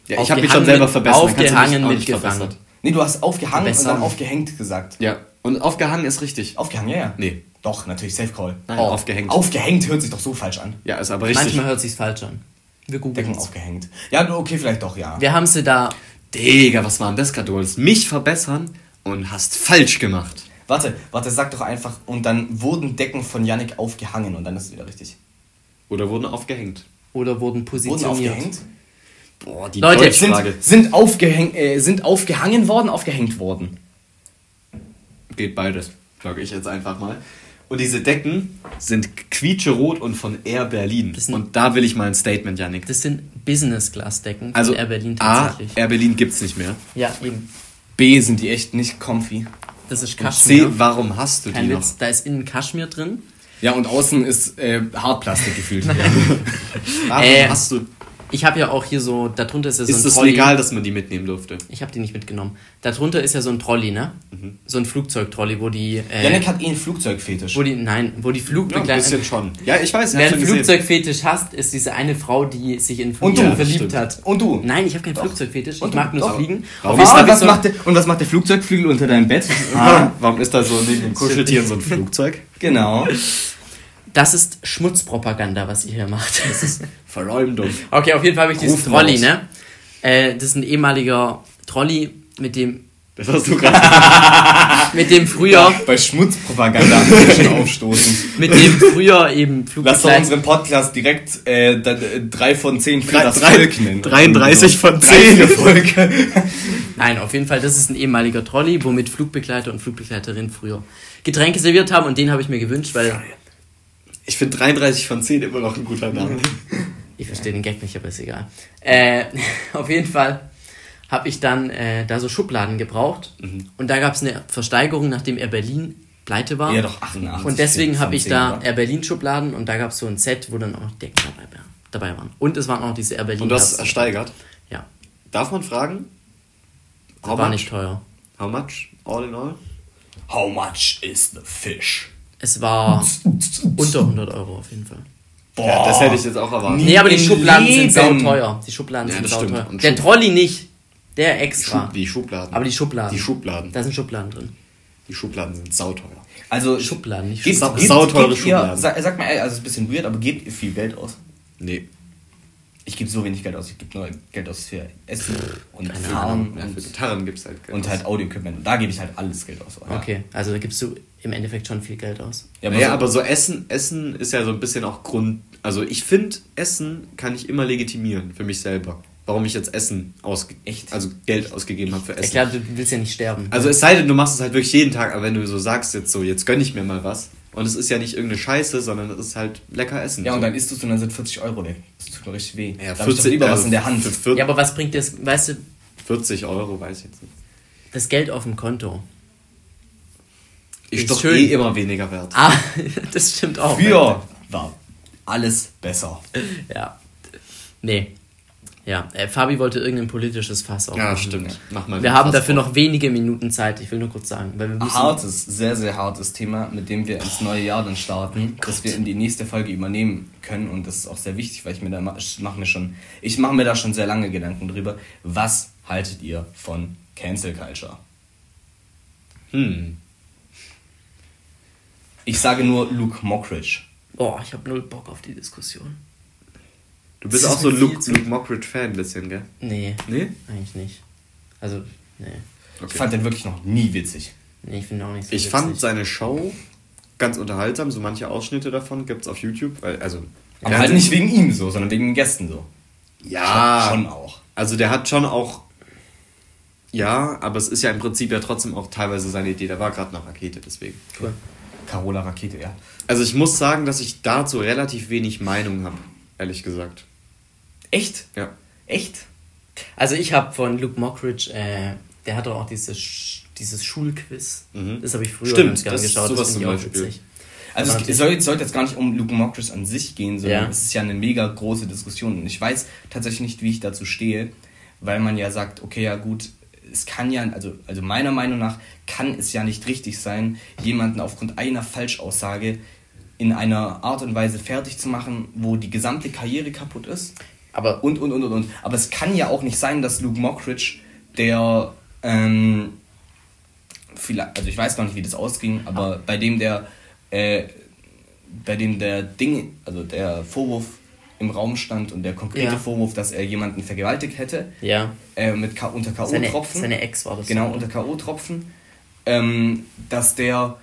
Ja, ich habe mich schon selber verbessert. aufgehangen auch mit nicht gefangen. verbessert. Nee, du hast aufgehangen und dann aufgehängt gesagt. Ja. Und aufgehangen ist richtig. Aufgehangen, ja, ja. Nee. Doch, natürlich, Safe Call. Nein, aufgehängt. Aufgehängt hört sich doch so falsch an. Ja, ist aber richtig. Manchmal hört sich's falsch an. Wir googeln aufgehängt. Ja, okay, vielleicht doch, ja. Wir haben sie da. Digga, was war denn das gerade? Du wolltest mich verbessern und hast falsch gemacht. Warte, warte, sag doch einfach. Und dann wurden Decken von Yannick aufgehangen und dann ist es wieder richtig. Oder wurden aufgehängt. Oder wurden Wurden positioniert. aufgehängt? Boah, die Leute, Sind, sind, aufgehäng, äh, sind aufgehangen worden, aufgehängt worden. Geht beides, sage ich jetzt einfach mal. Und diese Decken sind quietscherot und von Air Berlin. Und da will ich mal ein Statement, Yannick. Das sind Business-Class-Decken von Also Air Berlin A, tatsächlich. Air Berlin gibt's nicht mehr. ja, eben. B, sind die echt nicht comfy. Das ist Und Kaschmir. C, warum hast du Kein die noch? Witz. Da ist innen Kaschmir drin. Ja, und außen ist äh, Hartplastik gefühlt. [laughs] Warum Äh, hast du... Ich habe ja auch hier so, darunter ist ja so Ist ein es Trolley. legal, dass man die mitnehmen durfte? Ich habe die nicht mitgenommen. Darunter ist ja so ein Trolley, ne? So ein Flugzeugtrolley, wo die, äh, Janik hat eh einen Flugzeugfetisch. wo die, nein, wo die Ja, ein Flugbegleiter. bisschen schon. Ja, ich weiß, Wer einen gesehen. Flugzeugfetisch hast, ist diese eine Frau, die sich in Flugzeuge verliebt stimmt. hat. Und du? Nein, ich habe keinen Flugzeugfetisch. Und Ich mag nur Doch. fliegen. Warum Auf ist und, was so- macht der, und was macht der Flugzeugflügel unter deinem Bett? Ah, warum ist da so neben den Kuscheltieren so ein Flugzeug? Genau. Das ist Schmutzpropaganda, was ihr hier macht. Das ist Verleumdung. okay, auf jeden Fall habe ich diesen. Trolley, ne? Äh, das ist ein ehemaliger Trolley, mit dem, Das hast du gerade [laughs] mit dem früher, Bei Schmutzpropaganda schon aufstoßen. mit dem früher eben Lass doch Flugbegleiter. unseren Podcast direkt äh, äh, drei von zehn für Drei- das drei- Volk nennen. 33 von Drei 10. für Volk. Nein, auf jeden Fall, das ist ein ehemaliger Trolley, womit Flugbegleiter und Flugbegleiterinnen früher Getränke serviert haben und den habe ich mir gewünscht, weil Ich finde 33 von 10 immer noch ein guter Name. [laughs] ich verstehe den Gag nicht, aber ist egal. Äh, [laughs] auf jeden Fall habe ich dann äh, da so Schubladen gebraucht und da gab es eine Versteigerung, nachdem Air Berlin pleite war. Ja, doch, 88 Und deswegen habe ich 10, da? Air Berlin Schubladen und da gab es so ein Set, wo dann auch noch Decken dabei, dabei waren. Und es waren auch diese Air Berlin. Und du hast es Herzen. ersteigert. Ja, Darf man fragen? How war much? nicht teuer. How much? All in all? How much is the fish? Es war [laughs] unter 100 Euro auf jeden Fall. Boah. Ja, das hätte ich jetzt auch erwartet. Nee, aber die Schubladen sind Leben. sauteuer. Die Schubladen Ja, sind sauteuer. Und Der Schub- Trolley nicht. Der extra. Schub, die Schubladen. aber die Schubladen. Die Schubladen. Da sind Schubladen drin. Die Schubladen sind sauteuer. Also, Schubladen, nicht Schubladen. gebt, Sauteure gebt ihr, Schubladen. sag, sag mal, ey, also es ist ein bisschen weird, aber gebt ihr viel Geld aus? Nee. Ich gebe so wenig Geld aus. Ich gebe nur Geld aus für Essen und Keine Fahren Ja, für und, Gitarren gibt es halt Geld und aus. halt Audio-Equipment. Da gebe ich halt alles Geld aus. Ja. Okay, also da gibst du im Endeffekt schon viel Geld aus. Ja, naja, so- aber so Essen, Essen ist ja so ein bisschen auch Grund. Also ich finde, Essen kann ich immer legitimieren für mich selber. Warum ich jetzt Essen ausge Echt? also Geld ausgegeben habe für Ja Essen. klar, du willst ja nicht sterben. Also es sei denn, du machst es halt wirklich jeden Tag, aber wenn du so sagst jetzt so, jetzt gönn ich mir mal was. Und es ist ja nicht irgendeine Scheiße, sondern es ist halt lecker Essen. Ja, und dann isst du es und dann sind 40 Euro weg. Das tut mir richtig weh. ja, da hab ich doch lieber was in der Hand. Ja, aber was bringt das, weißt du, 40 Euro, weiß ich jetzt nicht. das Geld auf dem Konto? Ist Ist doch schön. eh immer weniger wert. Ah, [laughs] das stimmt auch. Früher war alles besser. Ja. Nee. Ja, äh, Fabi wollte irgendein politisches Fass aufmachen. Ja, stimmt. Mach mal Wir haben Fass dafür auf. noch wenige Minuten Zeit. Ich will nur kurz sagen, weil wir müssen. Hartes, sehr, sehr hartes Thema, mit dem wir ins neue Jahr dann starten, dass wir in die nächste Folge übernehmen können. Und das ist auch sehr wichtig, weil ich mir da ich mach mir schon, ich mache mir da schon sehr lange Gedanken drüber. Was haltet ihr von Cancel Culture? Hm. Ich sage nur Luke Mockridge. Boah, ich habe null Bock auf die Diskussion. Du bist auch so ein Luke, Luke Mockridge-Fan ein bisschen, gell? Nee, Nee? eigentlich nicht. Also, nee. Ich fand den wirklich noch nie witzig. Nee, ich finde auch nicht so Ich witzig. fand seine Show ganz unterhaltsam, so manche Ausschnitte davon gibt es auf YouTube. Weil, also, Aber halt nicht wegen ihm so, sondern wegen den Gästen so. Ja, Schon auch. Also der hat schon auch. Ja, aber es ist ja im Prinzip ja trotzdem auch teilweise seine Idee. Da war gerade eine Rakete, deswegen. Cool. Carola Rakete, ja. Also ich muss sagen, dass ich dazu relativ wenig Meinung habe, ehrlich gesagt. Echt? Ja. Echt? Also ich habe von Luke Mockridge, äh, der hat doch auch dieses, Sch- dieses Schulquiz. Mhm. Das habe ich früher Stimmt, ganz gerne das- geschaut. sowas Das ich zum auch Beispiel. witzig. Also Aber es soll, sollte jetzt gar nicht um Luke Mockridge an sich gehen, sondern Ja. es ist ja eine mega große Diskussion. Und ich weiß tatsächlich nicht, wie ich dazu stehe, weil man ja sagt, okay, ja gut, es kann ja, also, also meiner Meinung nach kann es ja nicht richtig sein, jemanden aufgrund einer Falschaussage in einer Art und Weise fertig zu machen, wo die gesamte Karriere kaputt ist. Aber Und, und, und, und, und. Aber es kann ja auch nicht sein, dass Luke Mockridge, der, ähm, vielleicht, also ich weiß gar nicht, wie das ausging, aber bei dem der, äh, bei dem der Ding, also der Vorwurf im Raum stand und der konkrete Ja. Vorwurf, dass er jemanden vergewaltigt hätte, ja, äh, mit K unter seine, K.O.-Tropfen. seine Ex war das. Genau, oder? unter K.O.-Tropfen. Ähm, dass der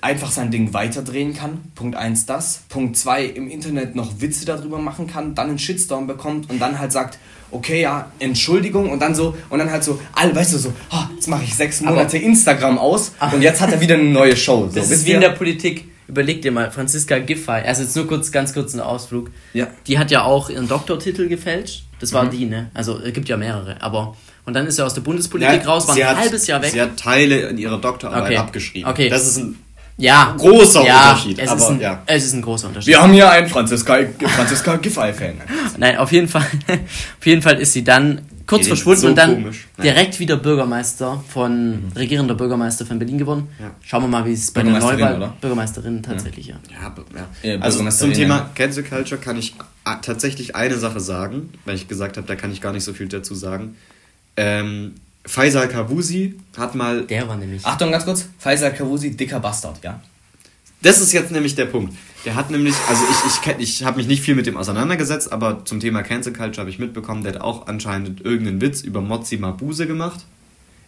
einfach sein Ding weiterdrehen kann. Punkt 1 das. Punkt 2 im Internet noch Witze darüber machen kann, dann einen Shitstorm bekommt und dann halt sagt, okay, ja, Entschuldigung und dann so, und dann halt so, all, weißt du, so, ah, jetzt mache ich sechs Monate Instagram aus und jetzt hat er wieder eine neue Show. So, Das ist wie ihr? in der Politik. Überleg dir mal, Franziska Giffey, also jetzt nur kurz, ganz kurz ein Ausflug. Ja. Die hat ja auch ihren Doktortitel gefälscht. Das Mhm. war die, ne? Also es gibt ja mehrere, aber und dann ist er aus der Bundespolitik Ja, raus, war sie ein hat- halbes Jahr weg. Sie hat Teile in ihrer Doktorarbeit Okay. abgeschrieben. Okay. Das ist ein ja, großer ja, Unterschied. Es, aber ist ein, ja. es ist ein großer Unterschied. Wir haben hier einen Franziska, Franziska Giffey-Fan. [laughs] Nein, auf jeden Fall, [laughs] auf jeden Fall ist sie dann kurz verschwunden so und dann komisch. Direkt wieder Bürgermeister von regierender Bürgermeister von Berlin geworden. Ja. Schauen wir mal, wie es bei der Neuwahl oder? Bürgermeisterin tatsächlich ja. Ja, aber- ja. Ja, also zum Thema. Cancel Culture kann ich a- tatsächlich eine Sache sagen, weil ich gesagt habe, da kann ich gar nicht so viel dazu sagen. Ähm, Faisal Kavusi hat mal. Der war nämlich. Achtung, ganz kurz. Faisal Kavusi, dicker Bastard, ja? Das ist jetzt nämlich der Punkt. Der hat nämlich, also ich, ich, kenn- ich habe mich nicht viel mit dem auseinandergesetzt, aber zum Thema Cancel Culture habe ich mitbekommen, der hat auch anscheinend irgendeinen Witz über Mozzi Mabuse gemacht.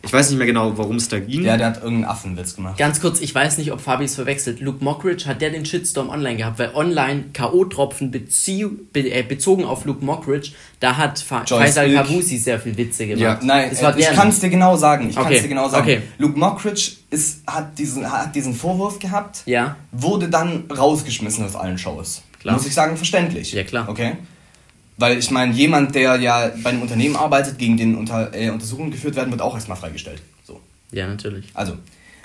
Ich weiß nicht mehr genau, worum es da ging. Ja, der hat irgendeinen Affenwitz gemacht. Ganz kurz, ich weiß nicht, ob Fabi es verwechselt. Luke Mockridge hat der den Shitstorm online gehabt, weil online K.O.-Tropfen bezieh, be, äh, bezogen auf Luke Mockridge, da hat Fa Joyce Faisal Ilk. Kavusi sehr viel Witze gemacht. Ja, Nein, das war äh, ich kann es dir genau sagen. Ich kann Okay, es dir genau sagen. okay. Luke Mockridge ist, hat, diesen, hat diesen Vorwurf gehabt, Ja. wurde dann rausgeschmissen aus allen Shows. Klar. Muss ich sagen, verständlich. Ja, klar. Okay. Weil ich meine, jemand, der ja bei einem Unternehmen arbeitet, gegen den unter, äh, Untersuchungen geführt werden, wird auch erstmal freigestellt. So. Ja, natürlich. Also,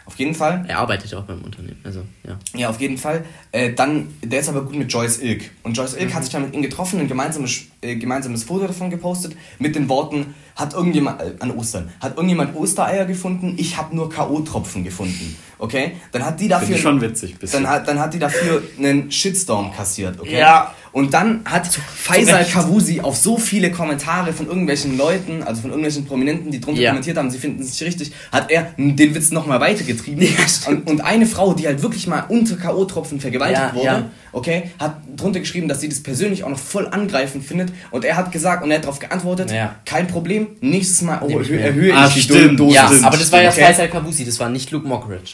auf jeden Fall. Er arbeitet ja auch beim Unternehmen. Also, ja. Ja, auf jeden Fall. Äh, dann, der ist aber gut mit Joyce Ilk. Und Joyce Ilk hat sich dann mit ihm getroffen, ein gemeinsames, äh, gemeinsames Foto davon gepostet, mit den Worten, hat irgendjemand, äh, an Ostern, hat irgendjemand Ostereier gefunden, ich habe nur K.O.-Tropfen gefunden. Okay? Dann hat die dafür... Ich schon witzig. bisschen. Dann hat, dann hat die dafür einen Shitstorm kassiert, okay? Ja. Und dann hat Faisal. Kavusi auf so viele Kommentare von irgendwelchen Leuten, also von irgendwelchen Prominenten, die drunter Ja. kommentiert haben, sie finden es nicht richtig, hat er den Witz nochmal weitergetrieben. [laughs] und, und eine Frau, die halt wirklich mal unter K.O.-Tropfen vergewaltigt Ja, wurde, ja. okay, hat drunter geschrieben, dass sie das persönlich auch noch voll angreifend findet. Und er hat gesagt, und er hat darauf geantwortet, Ja. kein Problem, nächstes Mal oh, erhö erhöhe Ah, ich die stimmt. Dosis. Ja, stimmt, aber das war ja stimmt. Faisal Kavusi, das war nicht Luke Mockridge.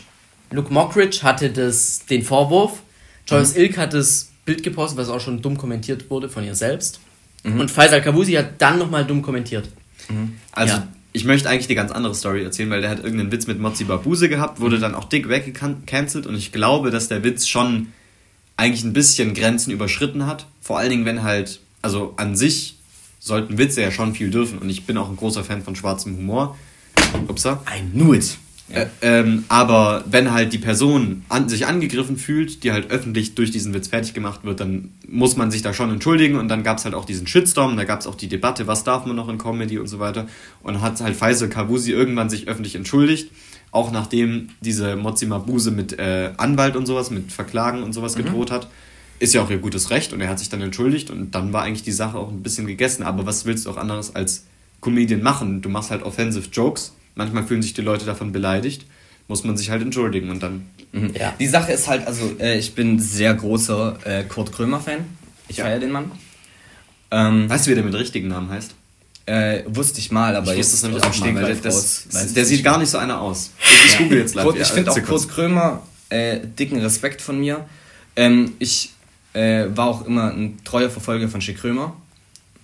Luke Mockridge hatte das, den Vorwurf, Joyce Mhm. Ilk hat das Bild gepostet, was auch schon dumm kommentiert wurde von ihr selbst. Mhm. Und Faisal Kavusi hat dann nochmal dumm kommentiert. Also, Ja. ich möchte eigentlich eine ganz andere Story erzählen, weil der hat irgendeinen Witz mit Mozzi Babuse gehabt, Mhm. wurde dann auch dick weggecancelt und ich glaube, dass der Witz schon eigentlich ein bisschen Grenzen überschritten hat. Vor allen Dingen, wenn halt, also an sich sollten Witze ja schon viel dürfen und ich bin auch ein großer Fan von schwarzem Humor. Upsa. I knew it. Äh, ähm, aber wenn halt die Person an, sich angegriffen fühlt, die halt öffentlich durch diesen Witz fertig gemacht wird, dann muss man sich da schon entschuldigen und dann gab es halt auch diesen Shitstorm, da gab es auch die Debatte, was darf man noch in Comedy und so weiter und hat halt Faisal Kavusi irgendwann sich öffentlich entschuldigt, auch nachdem diese Mozzi Mabuse mit äh, Anwalt und sowas, mit Verklagen und sowas gedroht hat. Ist ja auch ihr gutes Recht und er hat sich dann entschuldigt und dann war eigentlich die Sache auch ein bisschen gegessen. Aber was willst du auch anderes als Comedian machen? Du machst halt offensive Jokes. Manchmal fühlen sich die Leute davon beleidigt. Muss man sich halt entschuldigen und dann. Ja. Die Sache ist halt, also äh, ich bin sehr großer äh, Kurt Krömer-Fan. Ich Ja. feiere den Mann. Ähm, Weißt du, wie der mit richtigen Namen heißt? äh, wusste ich mal, aber ich jetzt wusste es nämlich auch mal, weil das, raus, der nicht. sieht gar nicht so einer aus. Ich google jetzt. Kurt, ich Ja, finde auch Kurt. Krömer äh, dicken Respekt von mir. Ähm, ich äh, war auch immer ein treuer Verfolger von Schick Krömer.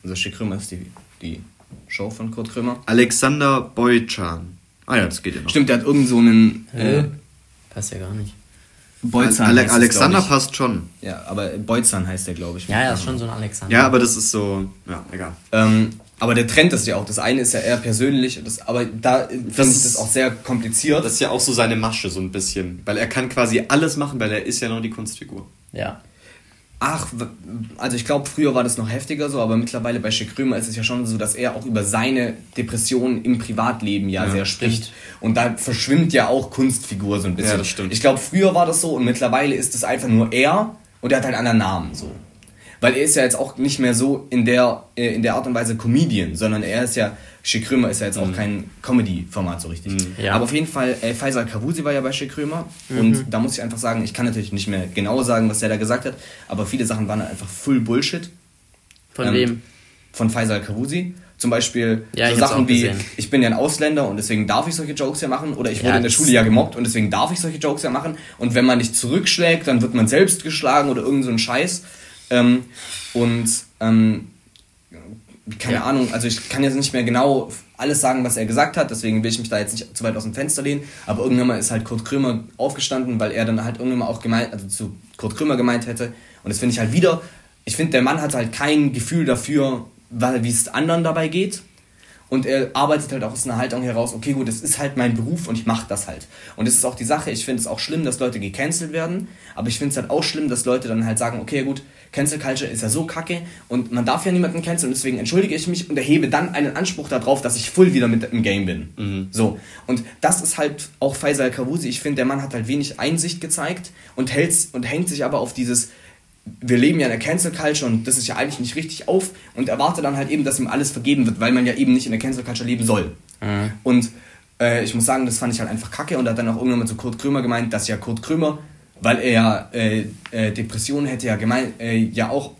Also Schick Krömer ist die, die Show von Kurt Krömer. Alexander Boychan. Ah ja, das geht ja noch. Stimmt, der hat irgend so einen äh, Passt ja gar nicht. Beuzan. Ale heißt es, Alexander glaub passt schon. ich. Ja, aber Beuzan heißt der, glaube ich. Ja, ja, ist schon so ein Alexander. Ja, aber das ist so. Ja, egal. Ähm, aber der Trend ist ja auch, das eine ist ja eher persönlich, das, aber da finde ich ist- das auch sehr kompliziert. Das ist ja auch so seine Masche, so ein bisschen. Weil er kann quasi alles machen, weil er ist ja noch die Kunstfigur. Ja. Ach, also ich glaube, früher war das noch heftiger so, aber mittlerweile bei Schick Krömer ist es ja schon so, dass er auch über seine Depressionen im Privatleben ja, Ja, sehr spricht. Und da verschwimmt ja auch Kunstfigur so ein bisschen. Ja, das stimmt. Ich glaube, früher war das so und mittlerweile ist es einfach nur er und er hat halt einen anderen Namen so. Weil er ist ja jetzt auch nicht mehr so in der, äh, in der Art und Weise Comedian, sondern er ist ja, Schick Krömer ist ja jetzt auch kein Comedy-Format so richtig. Ja. Aber auf jeden Fall, äh, Faisal Kavusi war ja bei Schick Krömer und da muss ich einfach sagen, ich kann natürlich nicht mehr genau sagen, was er da gesagt hat, aber viele Sachen waren einfach full Bullshit Von Ähm, wem? von Faisal Kavusi. Zum Beispiel Ja, so Sachen wie, gesehen. ich bin ja ein Ausländer und deswegen darf ich solche Jokes ja machen. Oder ich wurde Ja, in der Schule ja gemobbt und deswegen darf ich solche Jokes ja machen. Und wenn man nicht zurückschlägt, dann wird man selbst geschlagen oder irgend so ein Scheiß. Ähm, und ähm, keine Ja. Ahnung, also ich kann jetzt nicht mehr genau alles sagen, was er gesagt hat, deswegen will ich mich da jetzt nicht zu weit aus dem Fenster lehnen, aber irgendwann mal ist halt Kurt Krömer aufgestanden, weil er dann halt irgendwann mal auch gemeint, also zu Kurt Krömer gemeint hätte. Und das finde ich halt wieder, ich finde der Mann hat halt kein Gefühl dafür, wie es anderen dabei geht und er arbeitet halt auch aus einer Haltung heraus, okay gut, das ist halt mein Beruf und ich mache das halt. Und das ist auch die Sache, ich finde es auch schlimm, dass Leute gecancelt werden, aber ich finde es halt auch schlimm, dass Leute dann halt sagen, okay gut, Cancel Culture ist ja so kacke und man darf ja niemanden canceln und deswegen entschuldige ich mich und erhebe dann einen Anspruch darauf, dass ich voll wieder mit im Game bin. So. Und das ist halt auch Faisal Kavusi. Ich finde, der Mann hat halt wenig Einsicht gezeigt und, hält, und hängt sich aber auf dieses wir leben ja in der Cancel Culture und das ist ja eigentlich nicht richtig auf und erwarte dann halt eben, dass ihm alles vergeben wird, weil man ja eben nicht in der Cancel Culture leben soll. Und äh, ich muss sagen, das fand ich halt einfach kacke und hat dann auch irgendwann mal zu Kurt Krömer gemeint, dass ja Kurt Krömer, weil er ja äh, äh, Depressionen hätte ja gemeint, äh, ja auch,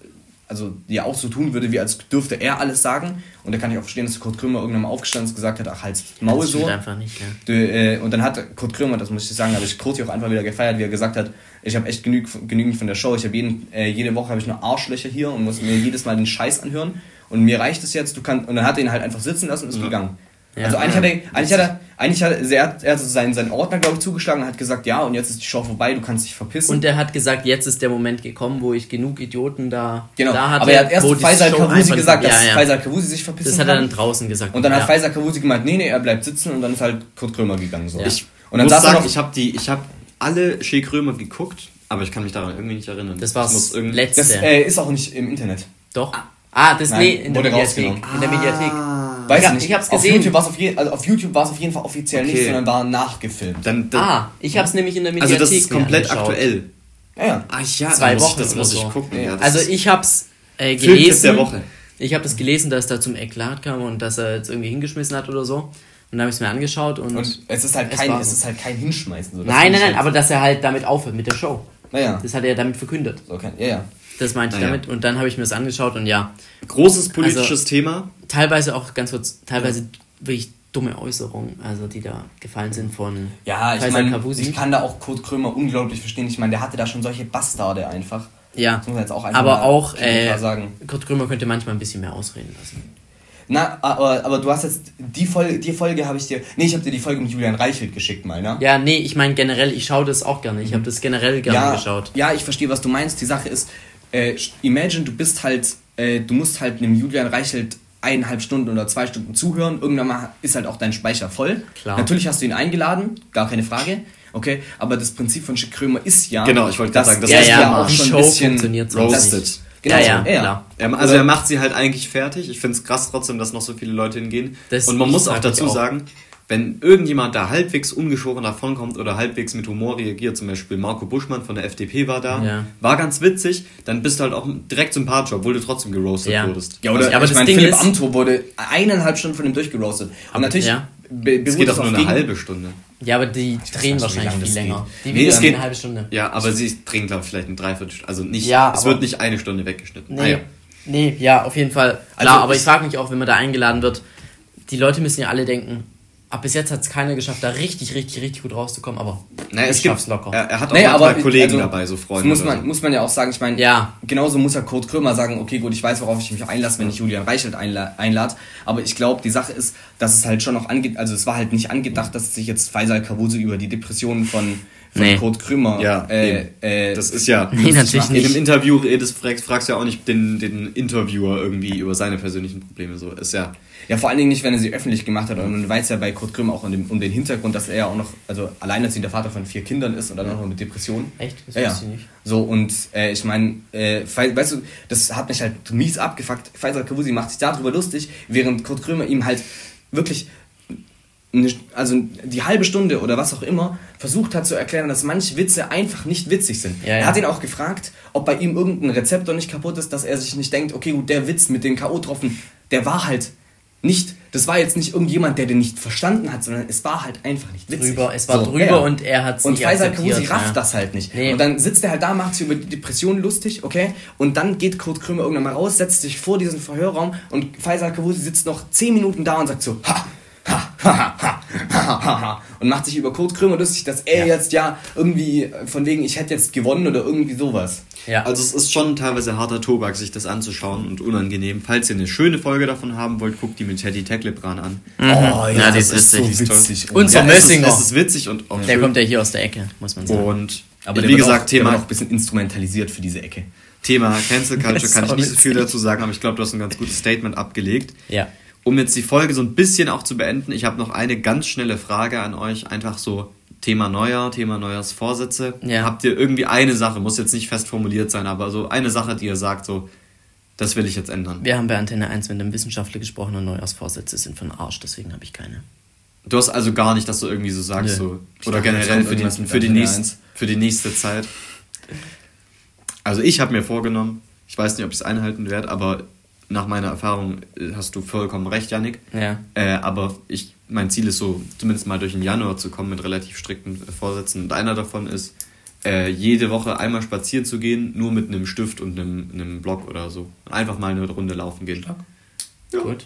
also ja auch so tun würde, wie als dürfte er alles sagen. Und da kann ich auch verstehen, dass Kurt Krömer irgendwann mal aufgestanden ist und gesagt hat, ach halt's Maul so. einfach nicht, ja. Äh, und dann hat Kurt Krömer, das muss ich sagen, habe ich Kurti auch einfach wieder gefeiert, wie er gesagt hat, ich habe echt genüg, genügend von der Show. Ich habe jeden, äh, jede Woche habe ich nur Arschlöcher hier und muss mir jedes Mal den Scheiß anhören. Und mir reicht es jetzt, du kannst. Und dann hat er ihn halt einfach sitzen lassen und ist gegangen. Ja. Also eigentlich hat er, eigentlich hat er, eigentlich hat er, er hat, er hat seinen, seinen Ordner, glaube ich, zugeschlagen und hat gesagt, ja, und jetzt ist die Show vorbei, du kannst dich verpissen. Und er hat gesagt, jetzt ist der Moment gekommen, wo ich genug Idioten da, genau. da hatte. Aber er hat erst Faisal Kavusi gesagt, dass ja, ja. Faisal Kavusi sich verpissen Das hat er dann draußen gesagt. Und dann hat ja. Faisal Kavusi gemeint, nee, nee, er bleibt sitzen und dann ist halt Kurt Krömer gegangen. So. Ja. Ich und dann muss saß er sagen, noch, ich habe die, ich habe alle Shea Krömer geguckt, aber ich kann mich daran irgendwie nicht erinnern. Das war's muss irgendwie- letzte. das äh, ist auch nicht im Internet. Doch. Ah, das Nein, nee, in der wurde Mediathek. rausgenommen. In der Mediathek. Weiß Ja, ich nicht. ich hab's Auf gesehen. YouTube war es auf, je, also auf YouTube war es auf jeden Fall offiziell Okay. nicht, sondern war nachgefilmt. Dann, dann, Ah, ich hab's nämlich in der Mediathek also das ist komplett aktuell. Ja, ja. Ah ja, Zwei Wochen ich, das muss so. ich gucken. Ja. Das Also ich hab's äh, gelesen. der Woche. Ich habe das gelesen, dass da zum Eklat kam und dass er jetzt irgendwie hingeschmissen hat oder so. Und dann habe ich es mir angeschaut und. Und es ist halt Es kein, es ist halt kein Hinschmeißen. So. Nein, nein, nein, halt- aber dass er halt damit aufhört mit der Show. Naja. Das hat er damit verkündet. So, kein, ja, ja. Das meinte ich damit. Und dann habe ich mir das angeschaut und ja, großes politisches Also- Thema. teilweise auch ganz kurz, teilweise wirklich dumme Äußerungen, also die da gefallen sind von Ja, ich meine, ich kann da auch Kurt Krömer unglaublich verstehen. Ich meine, der hatte da schon solche Bastarde einfach. Ja, Das muss man jetzt auch einfach aber mal auch äh, sagen. Kurt Krömer könnte manchmal ein bisschen mehr ausreden lassen. Na, aber, aber du hast jetzt die Folge, die Folge habe ich dir. Nee, ich habe dir die Folge mit Julian Reichelt geschickt mal, ne? Ja, nee, ich meine generell, ich schaue das auch gerne. Ich habe das generell gerne ja, geschaut. Ja, ich verstehe, was du meinst. Die Sache ist, äh, imagine, du bist halt, äh, du musst halt einem Julian Reichelt eineinhalb Stunden oder zwei Stunden zuhören. Irgendwann mal ist halt auch dein Speicher voll. Klar. Natürlich hast du ihn eingeladen, gar keine Frage. Okay, aber das Prinzip von Schick Krömer ist ja, Genau, ich wollte gerade sagen, das er ist ja, ja ja, auch schon Show ein bisschen funktioniert so roasted. Genau, Ja, ja, ja. Er, also er macht sie halt eigentlich fertig. Ich finde es krass trotzdem, dass noch so viele Leute hingehen. Das- Und man muss auch dazu auch. sagen, wenn irgendjemand da halbwegs ungeschoren davonkommt oder halbwegs mit Humor reagiert, zum Beispiel Marco Buschmann von der FDP war da, Ja. war ganz witzig, dann bist du halt auch direkt sympathisch, obwohl du trotzdem geroastet Ja. wurdest. Ja, oder Ja, aber ich das meine, Ding Philipp ist- Amthor wurde eineinhalb Stunden von ihm durchgerostet. Und Aber- natürlich ja. Be- Es geht doch nur eine Gegen- halbe Stunde. Ja, aber die drehen nicht, wahrscheinlich viel länger. Die Nee, es geht- eine halbe Stunde. Ja, aber sie drehen, glaube ich, vielleicht eine Dreiviertelstunde. Also nicht, Ja, es wird nicht eine Stunde weggeschnitten. Nee, Ah, ja. nee, ja, auf jeden Fall. Klar, Also aber ich- frage mich auch, wenn man da eingeladen wird, die Leute müssen ja alle denken, ab bis jetzt hat es keiner geschafft, da richtig, richtig, richtig gut rauszukommen, aber Naja, es ich gibt, schaff's locker. Er, er hat auch manchmal aber Kollegen also, dabei, so Freunde. Muss man, so. muss man ja auch sagen, ich meine, Ja. genauso muss ja Kurt Krömer sagen, okay, gut, ich weiß, worauf ich mich einlasse, wenn ich Julian Reichelt einla einlade. Aber ich glaube, die Sache ist, dass es halt schon noch angeht, also es war halt nicht angedacht, dass sich jetzt Faisal Kawuse über die Depressionen von, von Nee. Kurt Krömer Ja, äh, äh, Das ist ja. Nee, natürlich In einem nicht. Interview redest, fragst, fragst du ja auch nicht den, den Interviewer irgendwie über seine persönlichen Probleme. So ist ja. Ja, vor allen Dingen nicht, wenn er sie öffentlich gemacht hat. Und man weiß ja bei Kurt Krömer auch um den, um den Hintergrund, dass er ja auch noch, also alleinerziehender Vater von vier Kindern ist und dann auch noch mit Depressionen. Echt? Das Ja, ja. wusste ich nicht. So, und äh, ich meine, äh, weißt du, das hat mich halt mies abgefuckt. Faisal Kavusi macht sich darüber lustig, während Kurt Krömer ihm halt wirklich eine, also die halbe Stunde oder was auch immer versucht hat zu erklären, dass manche Witze einfach nicht witzig sind. Ja, ja. Er hat ihn auch gefragt, ob bei ihm irgendein Rezeptor nicht kaputt ist, dass er sich nicht denkt, okay, gut, der Witz mit den K.O.-Tropfen, der war halt nicht, das war jetzt nicht irgendjemand, der den nicht verstanden hat, sondern es war halt einfach nicht witzig. Drüber, es war drüber und er hat's Und nicht Faisal akzeptiert, Kavusi rafft ja. das halt nicht. Nee. Und dann sitzt er halt da, macht sich über die Depression lustig, okay? Und dann geht Kurt Krömer irgendwann mal raus, setzt sich vor diesen Verhörraum und Faisal Kavusi sitzt noch 10 Minuten da und sagt so, ha, [laughs] Und macht sich über Kurt Krömer lustig, dass er jetzt ja irgendwie äh, von wegen, ich hätte jetzt gewonnen oder irgendwie sowas. Ja. Also es ist schon teilweise harter Tobak, sich das anzuschauen und unangenehm. Falls ihr eine schöne Folge davon haben wollt, guckt die mit Teddy Tecklebrand an. Oh Ja, die ist so witzig, toll. Und so Ja, es ist, es ist witzig und auch der schön. kommt ja hier aus der Ecke, muss man sagen. Und aber wie der gesagt, auch, der wird Thema, auch ein bisschen instrumentalisiert für diese Ecke. Thema Cancel [laughs] Culture Das kann ich nicht so viel dazu sagen, aber ich glaube, du hast ein ganz gutes Statement abgelegt. ja. Um jetzt die Folge so ein bisschen auch zu beenden, ich habe noch eine ganz schnelle Frage an euch. Einfach so Thema Neujahr, Thema Neujahrsvorsätze. Ja. Habt ihr irgendwie eine Sache, muss jetzt nicht fest formuliert sein, aber so eine Sache, die ihr sagt, so, das will ich jetzt ändern. Wir haben bei Antenne 1 mit einem Wissenschaftler gesprochen und Neujahrsvorsätze sind von Arsch, deswegen habe ich keine. Du hast also gar nicht, dass du irgendwie so sagst, Nö. so, oder generell für die, für, die nächsten, 1. für die nächste Zeit. Also ich habe mir vorgenommen, ich weiß nicht, ob ich es einhalten werde, aber nach meiner Erfahrung äh, hast du vollkommen recht, Yannick. Ja. Äh, aber ich, mein Ziel ist so, zumindest mal durch den Januar zu kommen mit relativ strikten äh, Vorsätzen. Und einer davon ist, äh, jede Woche einmal spazieren zu gehen, nur mit einem Stift und einem, einem Block oder so. Einfach mal eine Runde laufen gehen. Ja. Gut.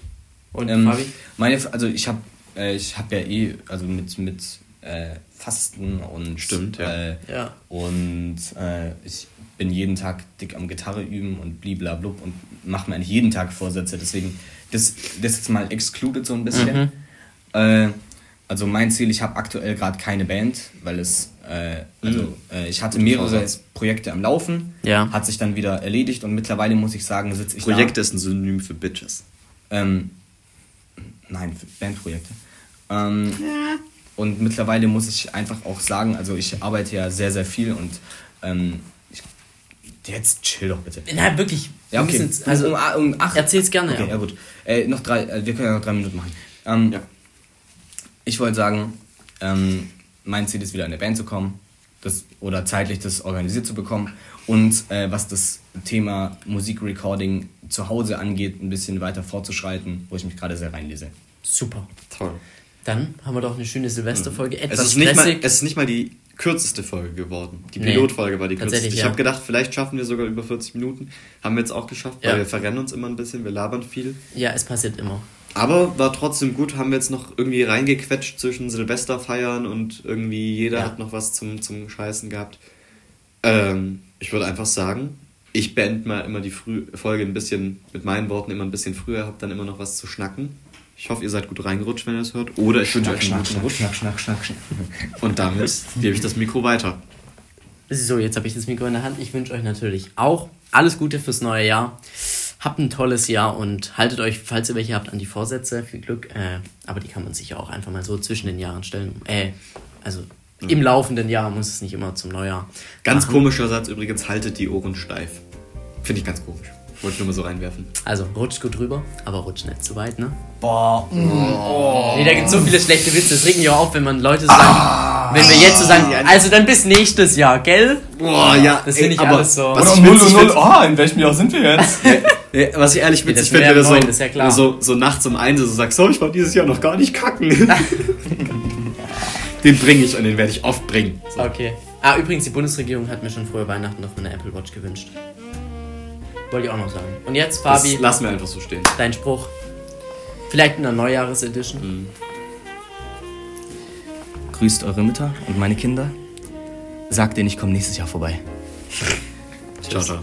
Und Ähm, Fabi? meine, also ich habe äh, ich hab ja eh, also mit, mit äh, Fasten und Stimmt, ja. Äh, Ja. Und äh, ich bin jeden Tag dick am Gitarre üben und bliblablub und mache mir eigentlich jeden Tag Vorsätze. Deswegen, das, das jetzt mal excluded so ein bisschen. Äh, also mein Ziel, ich habe aktuell gerade keine Band, weil es, äh, also äh, ich hatte mehrere. Projekte am Laufen, Ja. hat sich dann wieder erledigt und mittlerweile muss ich sagen, sitze ich da. Projekte ist ein Synonym für Bitches. Ähm, nein, für Bandprojekte. Ähm, Und mittlerweile muss ich einfach auch sagen, also ich arbeite ja sehr, sehr viel und ähm, jetzt chill doch bitte. Na, wirklich. Ja, wir okay. müssen's- Also, um, um acht, erzähl's gerne, Okay, ja. ja, gut. Äh, noch drei, äh, wir können ja noch drei Minuten machen. Ähm, Ja. Ich wollte sagen, ähm, mein Ziel ist wieder in eine Band zu kommen das, oder zeitlich das organisiert zu bekommen und äh, was das Thema Musikrecording zu Hause angeht, ein bisschen weiter fortzuschreiten, wo ich mich gerade sehr reinlese. super. Toll. Dann haben wir doch eine schöne Silvesterfolge. Es Etwas ist, nicht mal, es ist nicht mal die kürzeste Folge geworden. Die Nee, Pilotfolge war die kürzeste. Ich ja. habe gedacht, vielleicht schaffen wir sogar über 40 Minuten. Haben wir jetzt auch geschafft, weil Ja. wir verrennen uns immer ein bisschen, wir labern viel. ja, es passiert immer. Aber war trotzdem gut, haben wir jetzt noch irgendwie reingequetscht zwischen Silvesterfeiern und irgendwie jeder Ja. hat noch was zum, zum Scheißen gehabt. Ähm, ich würde einfach sagen, ich beende mal immer die Früh Folge ein bisschen mit meinen Worten immer ein bisschen früher, habt dann immer noch was zu schnacken. Ich hoffe, ihr seid gut reingerutscht, wenn ihr es hört. Oder ich wünsche euch einen guten Rutsch. schnack, schnack, schnack, schnack. Und damit gebe ich das Mikro weiter. So, jetzt habe ich das Mikro in der Hand. Ich wünsche euch natürlich auch alles Gute fürs neue Jahr. Habt ein tolles Jahr und haltet euch, falls ihr welche habt, an die Vorsätze. Viel Glück. Äh, aber die kann man sich ja auch einfach mal so zwischen den Jahren stellen. Äh, also im laufenden Jahr muss es nicht immer zum Neujahr. Ganz machen. komischer Satz übrigens, haltet die Ohren steif. Finde ich ganz komisch. Wollte ich nur mal so reinwerfen. Also rutscht gut rüber, aber rutscht nicht zu weit, ne? Boah, mm, Nee, da gibt so viele schlechte Witze. Das regt mich auch auf, wenn man Leute so sagen, wenn wir jetzt so sagen, also dann bis nächstes Jahr, gell? Boah, ja. Das finde ich alles so. Was ich witzig find- oh, in welchem Jahr sind wir jetzt? [laughs] Ja, was ich ehrlich witzig finde, wäre wenn du so, ja so, so nachts um eins so sagst, so, ich war dieses Jahr noch gar nicht kacken. [laughs] den bringe ich und den werde ich oft bringen. So. Okay. Ah, übrigens, die Bundesregierung hat mir schon frohe Weihnachten auf meine Apple Watch gewünscht. Wollte ich auch noch sagen. Und jetzt, Das Fabi, lassen wir einfach so stehen. dein Spruch. Vielleicht in der Neujahresedition. Grüßt eure Mütter und meine Kinder. Sag denen, ich komme nächstes Jahr vorbei. Ciao, ciao.